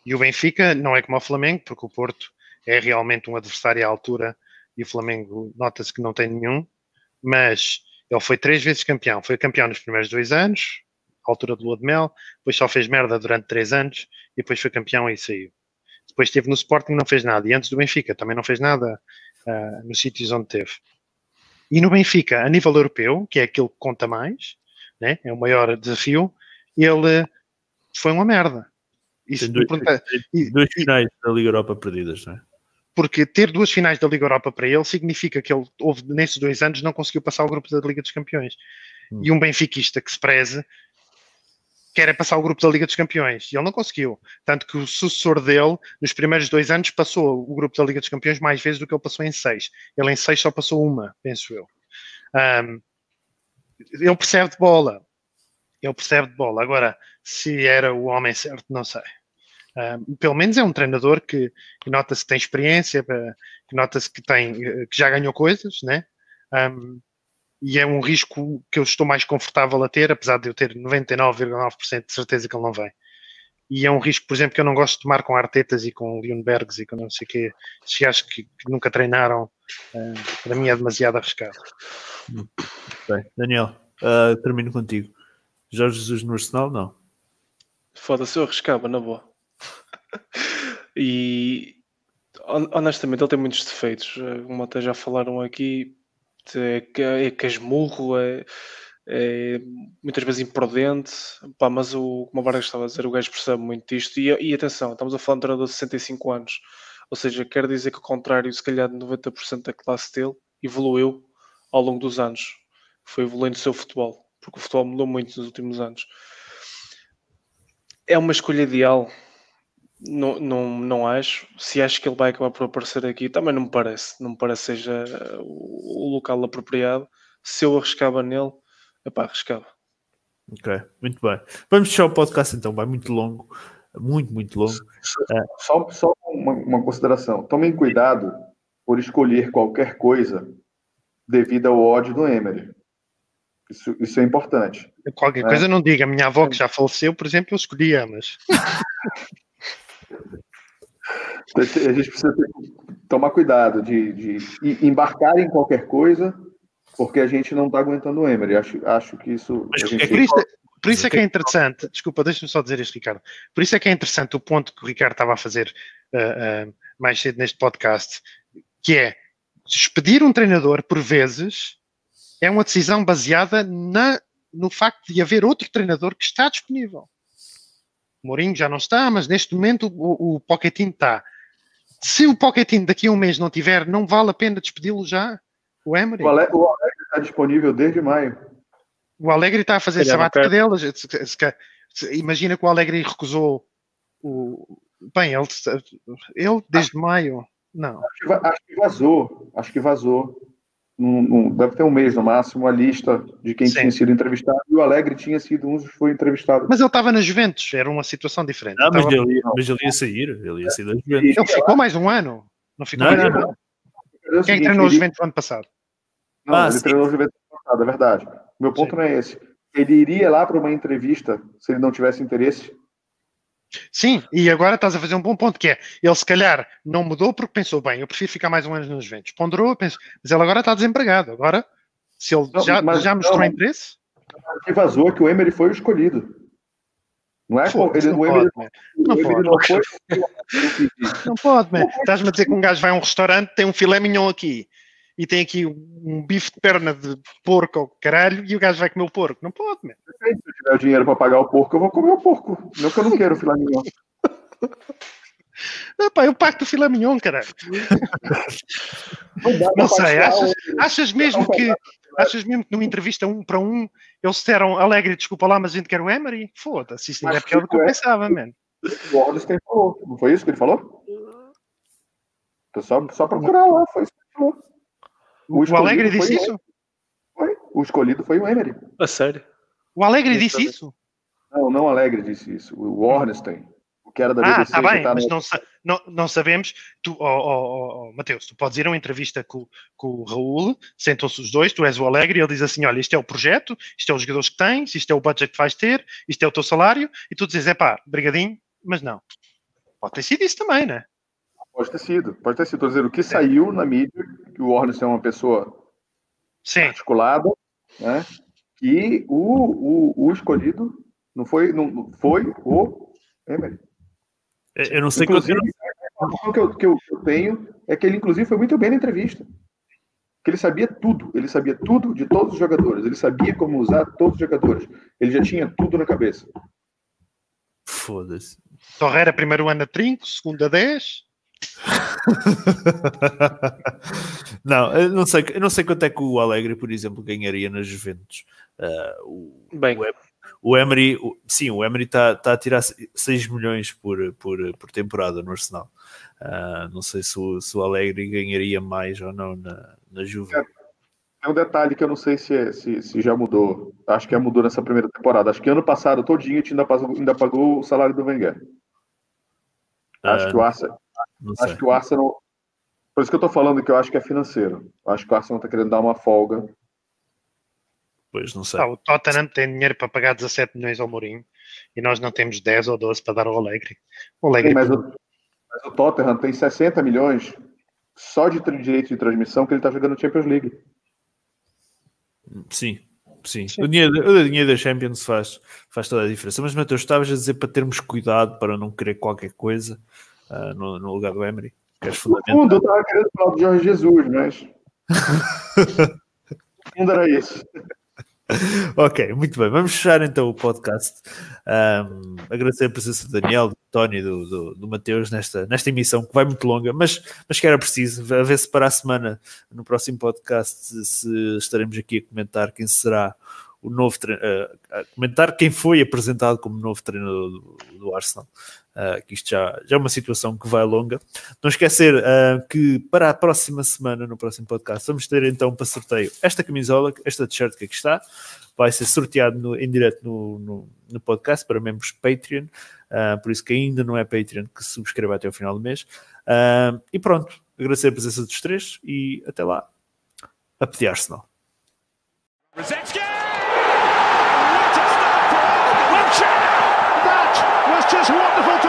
E o Benfica não é como o Flamengo, porque o Porto é realmente um adversário à altura e o Flamengo nota-se que não tem nenhum, mas ele foi três vezes campeão. Foi campeão nos primeiros dois anos, à altura do Lua de Mel, depois só fez merda durante três anos e depois foi campeão e saiu. Depois esteve no Sporting não fez nada. E antes do Benfica também não fez nada uh, nos sítios onde teve. E no Benfica, a nível europeu, que é aquilo que conta mais, né, é o maior desafio, ele foi uma merda. Isso, tem dois, tem dois finais da Liga Europa perdidas, não é? Porque ter duas finais da Liga Europa para ele significa que ele, houve, nesses dois anos, não conseguiu passar o grupo da Liga dos Campeões. Hum. E um benfiquista que se preze quer é passar o grupo da Liga dos Campeões. E ele não conseguiu. Tanto que o sucessor dele, nos primeiros dois anos, passou o grupo da Liga dos Campeões mais vezes do que ele passou em seis. Ele em seis só passou uma, penso eu. Um, ele percebe de bola. Ele percebe de bola. Agora, se era o homem certo, não sei. Um, pelo menos é um treinador que, que nota-se que tem experiência, que nota-se que, tem, que já ganhou coisas, né? Um, e é um risco que eu estou mais confortável a ter, apesar de eu ter 99,9% de certeza que ele não vem. E é um risco, por exemplo, que eu não gosto de tomar com Artetas e com Leonbergs e com não sei o quê, se acho que, que, nunca treinaram, uh, para mim é demasiado arriscado. Bem, Daniel, uh, termino contigo. Jorge Jesus no Arsenal, não? Foda-se, eu arriscava, na boa. e honestamente, ele tem muitos defeitos. Como até já falaram aqui, é, é casmurro, é, é muitas vezes imprudente, pá, mas o, como a Vargas estava a dizer, o gajo percebe muito disto. E, e atenção, estamos a falar de um treinador de 65 anos, ou seja, quer dizer que o contrário, se calhar, de 90% da classe dele evoluiu ao longo dos anos, foi evoluindo o seu futebol, porque o futebol mudou muito nos últimos anos. É uma escolha ideal não, não, não acho. Se acho que ele vai acabar por aparecer aqui, também não me parece. Não me parece seja o local apropriado. Se eu arriscava nele, epá, arriscava. Ok, muito bem. Vamos fechar o podcast então, vai muito longo. Muito, muito longo. É. Só, só uma, uma consideração. Tomem cuidado por escolher qualquer coisa devido ao ódio do Emery. Isso, isso é importante. Qualquer né? coisa não diga. Minha avó que já faleceu, por exemplo, eu escolhia, mas. A gente precisa ter, tomar cuidado de, de, embarcar em qualquer coisa, porque a gente não está aguentando o Emery. Acho, acho que isso. Gente... por, isso por isso é que é interessante. Desculpa, deixa-me só dizer isto, Ricardo. Por isso é que é interessante o ponto que o Ricardo estava a fazer uh, uh, mais cedo neste podcast, que é despedir um treinador, por vezes, é uma decisão baseada na, no facto de haver outro treinador que está disponível. O Mourinho já não está, mas neste momento o, o Pochettino está. Se o Pochettino daqui a um mês não tiver, não vale a pena despedi-lo já? O Emery? O Alegre, o está disponível desde maio. O Alegre está a fazer sabática dele. Imagina que o Alegre recusou o... Bem, ele, ele desde maio. Não. Acho que, acho que vazou. Acho que vazou num, num, deve ter um mês no máximo, a lista de quem Sim. tinha sido entrevistado, e o Alegre tinha sido um dos que foi entrevistado. Mas ele estava na Juventus, era uma situação diferente. Não, mas, ele, ia, mas ele ia sair, ele ia sair da Juventus. Ele ficou mais um ano, não ficou não, mais não, um ano. Quem seguinte, treinou a Juventus no ano passado? Não, ah, ele sim. treinou a Juventus no ano passado, é verdade. Meu ponto sim. não é esse. Ele iria lá para uma entrevista, se ele não tivesse interesse, Sim, e agora estás a fazer um bom ponto, que é, ele se calhar não mudou porque pensou, bem, eu prefiro ficar mais um ano nos Juventus. Ponderou, pensou, mas ele agora está desempregado. Agora, se ele não, já, já mostrou não, interesse... que vazou é que o Emery foi o escolhido. Não é? Pô, ele, não, o Emery, pode, não, o pode. não foi... não pode, man. Estás-me a dizer que um gajo vai a um restaurante, tem um filé mignon aqui, e tem aqui um bife de perna de porco ao caralho e o gajo vai comer o porco. Não pode, man. Se eu tiver dinheiro para pagar o porco, eu vou comer o porco. Não que eu não quero filé mignon. Pá, eu pago o filé mignon, caralho. Não, não sei, achas, achas mesmo que achas mesmo que numa entrevista um para um eles disseram alegre, desculpa lá, mas a gente quer o Emery? Foda-se, isso não é pior do que eu pensava, mano. O Orleston falou, não foi isso que ele falou? Só, só procurar lá, foi isso que ele falou. O, o Alegre disse isso? Foi. O escolhido foi o Emery. A sério? O Alegre disse isso? Não, não o Alegre disse isso. O Ornstein, o que era da BBC. Ah, tá bem, tá mas no... não, não, não, sabemos. Tu, oh, oh, oh, Mateus, tu podes ir a uma entrevista com, com o Raul, sentam-se os dois, tu és o Alegre, e ele diz assim: olha, isto é o projeto, isto é os jogadores que tens, isto é o budget que vais ter, isto é o teu salário, e tu dizes: é pá, brigadinho, mas não. Pode ter sido isso também, né? Pode ter sido, pode ter sido. Estou dizendo, o que saiu na mídia, que o Ornes é uma pessoa Sim. articulada, né? E o, o, o escolhido não foi, não foi o Emery. Eu não sei. Inclusive, a informação que eu, que eu tenho é que ele, inclusive, foi muito bem na entrevista. Que ele sabia tudo, ele sabia tudo de todos os jogadores, ele sabia como usar todos os jogadores, ele já tinha tudo na cabeça. Foda-se. Torreira, primeiro ano a trinco, segundo a 10. não, eu não sei, eu não sei quanto é que o Alegre, por exemplo, ganharia nas Juventus. Uh, o, Bem. o, o Emery, o, sim, o Emery está tá a tirar 6 milhões por, por, por temporada no Arsenal. Uh, não sei se o, se o Alegre ganharia mais ou não na, na Juve. É um detalhe que eu não sei se, é, se, se, já mudou. Acho que já mudou nessa primeira temporada. Acho que ano passado, todinho, a gente ainda pagou, ainda pagou o salário do Wenger. Acho Uh, que o Arsenal. Não sei. Acho que o Arsenal. Por isso que eu tô falando que eu acho que é financeiro. Acho que o Arsenal tá querendo dar uma folga. Pois não sei. Ah, o Tottenham tem dinheiro para pagar 17 milhões ao Mourinho e nós não temos 10 ou 12 para dar ao Alegre. O Alegre Sim, mas, o, mas o Tottenham tem 60 milhões só de direito de transmissão que ele tá jogando Champions League. Sim, sim. O, dinheiro, o dinheiro da Champions faz, faz toda a diferença. Mas, Matheus, estavas a dizer para termos cuidado para não querer qualquer coisa ah, no, no lugar do Emery. Queres No fundamentar? fundo, eu tava querendo falar do Jorge Jesus, mas. no fundo era isso. Ok, muito bem. Vamos fechar então o podcast. Um, agradecer a presença do Daniel, do Tony e do, do, do Mateus nesta, nesta emissão que vai muito longa, mas, mas que era preciso. A ver se para a semana, no próximo podcast, se estaremos aqui a comentar quem será o novo a comentar quem foi apresentado como novo treinador do, do Arsenal. Uh, que isto já, já é uma situação que vai longa. Não esquecer uh, que para a próxima semana, no próximo podcast, vamos ter então para sorteio esta camisola, esta t-shirt que aqui está, vai ser sorteado no, em direto no, no, no podcast para membros Patreon, uh, por isso que ainda não é Patreon, que se subscreva até o final do mês. e pronto, agradecer a presença dos três e até lá, a pedir Arsenal. Just wonderful to watch.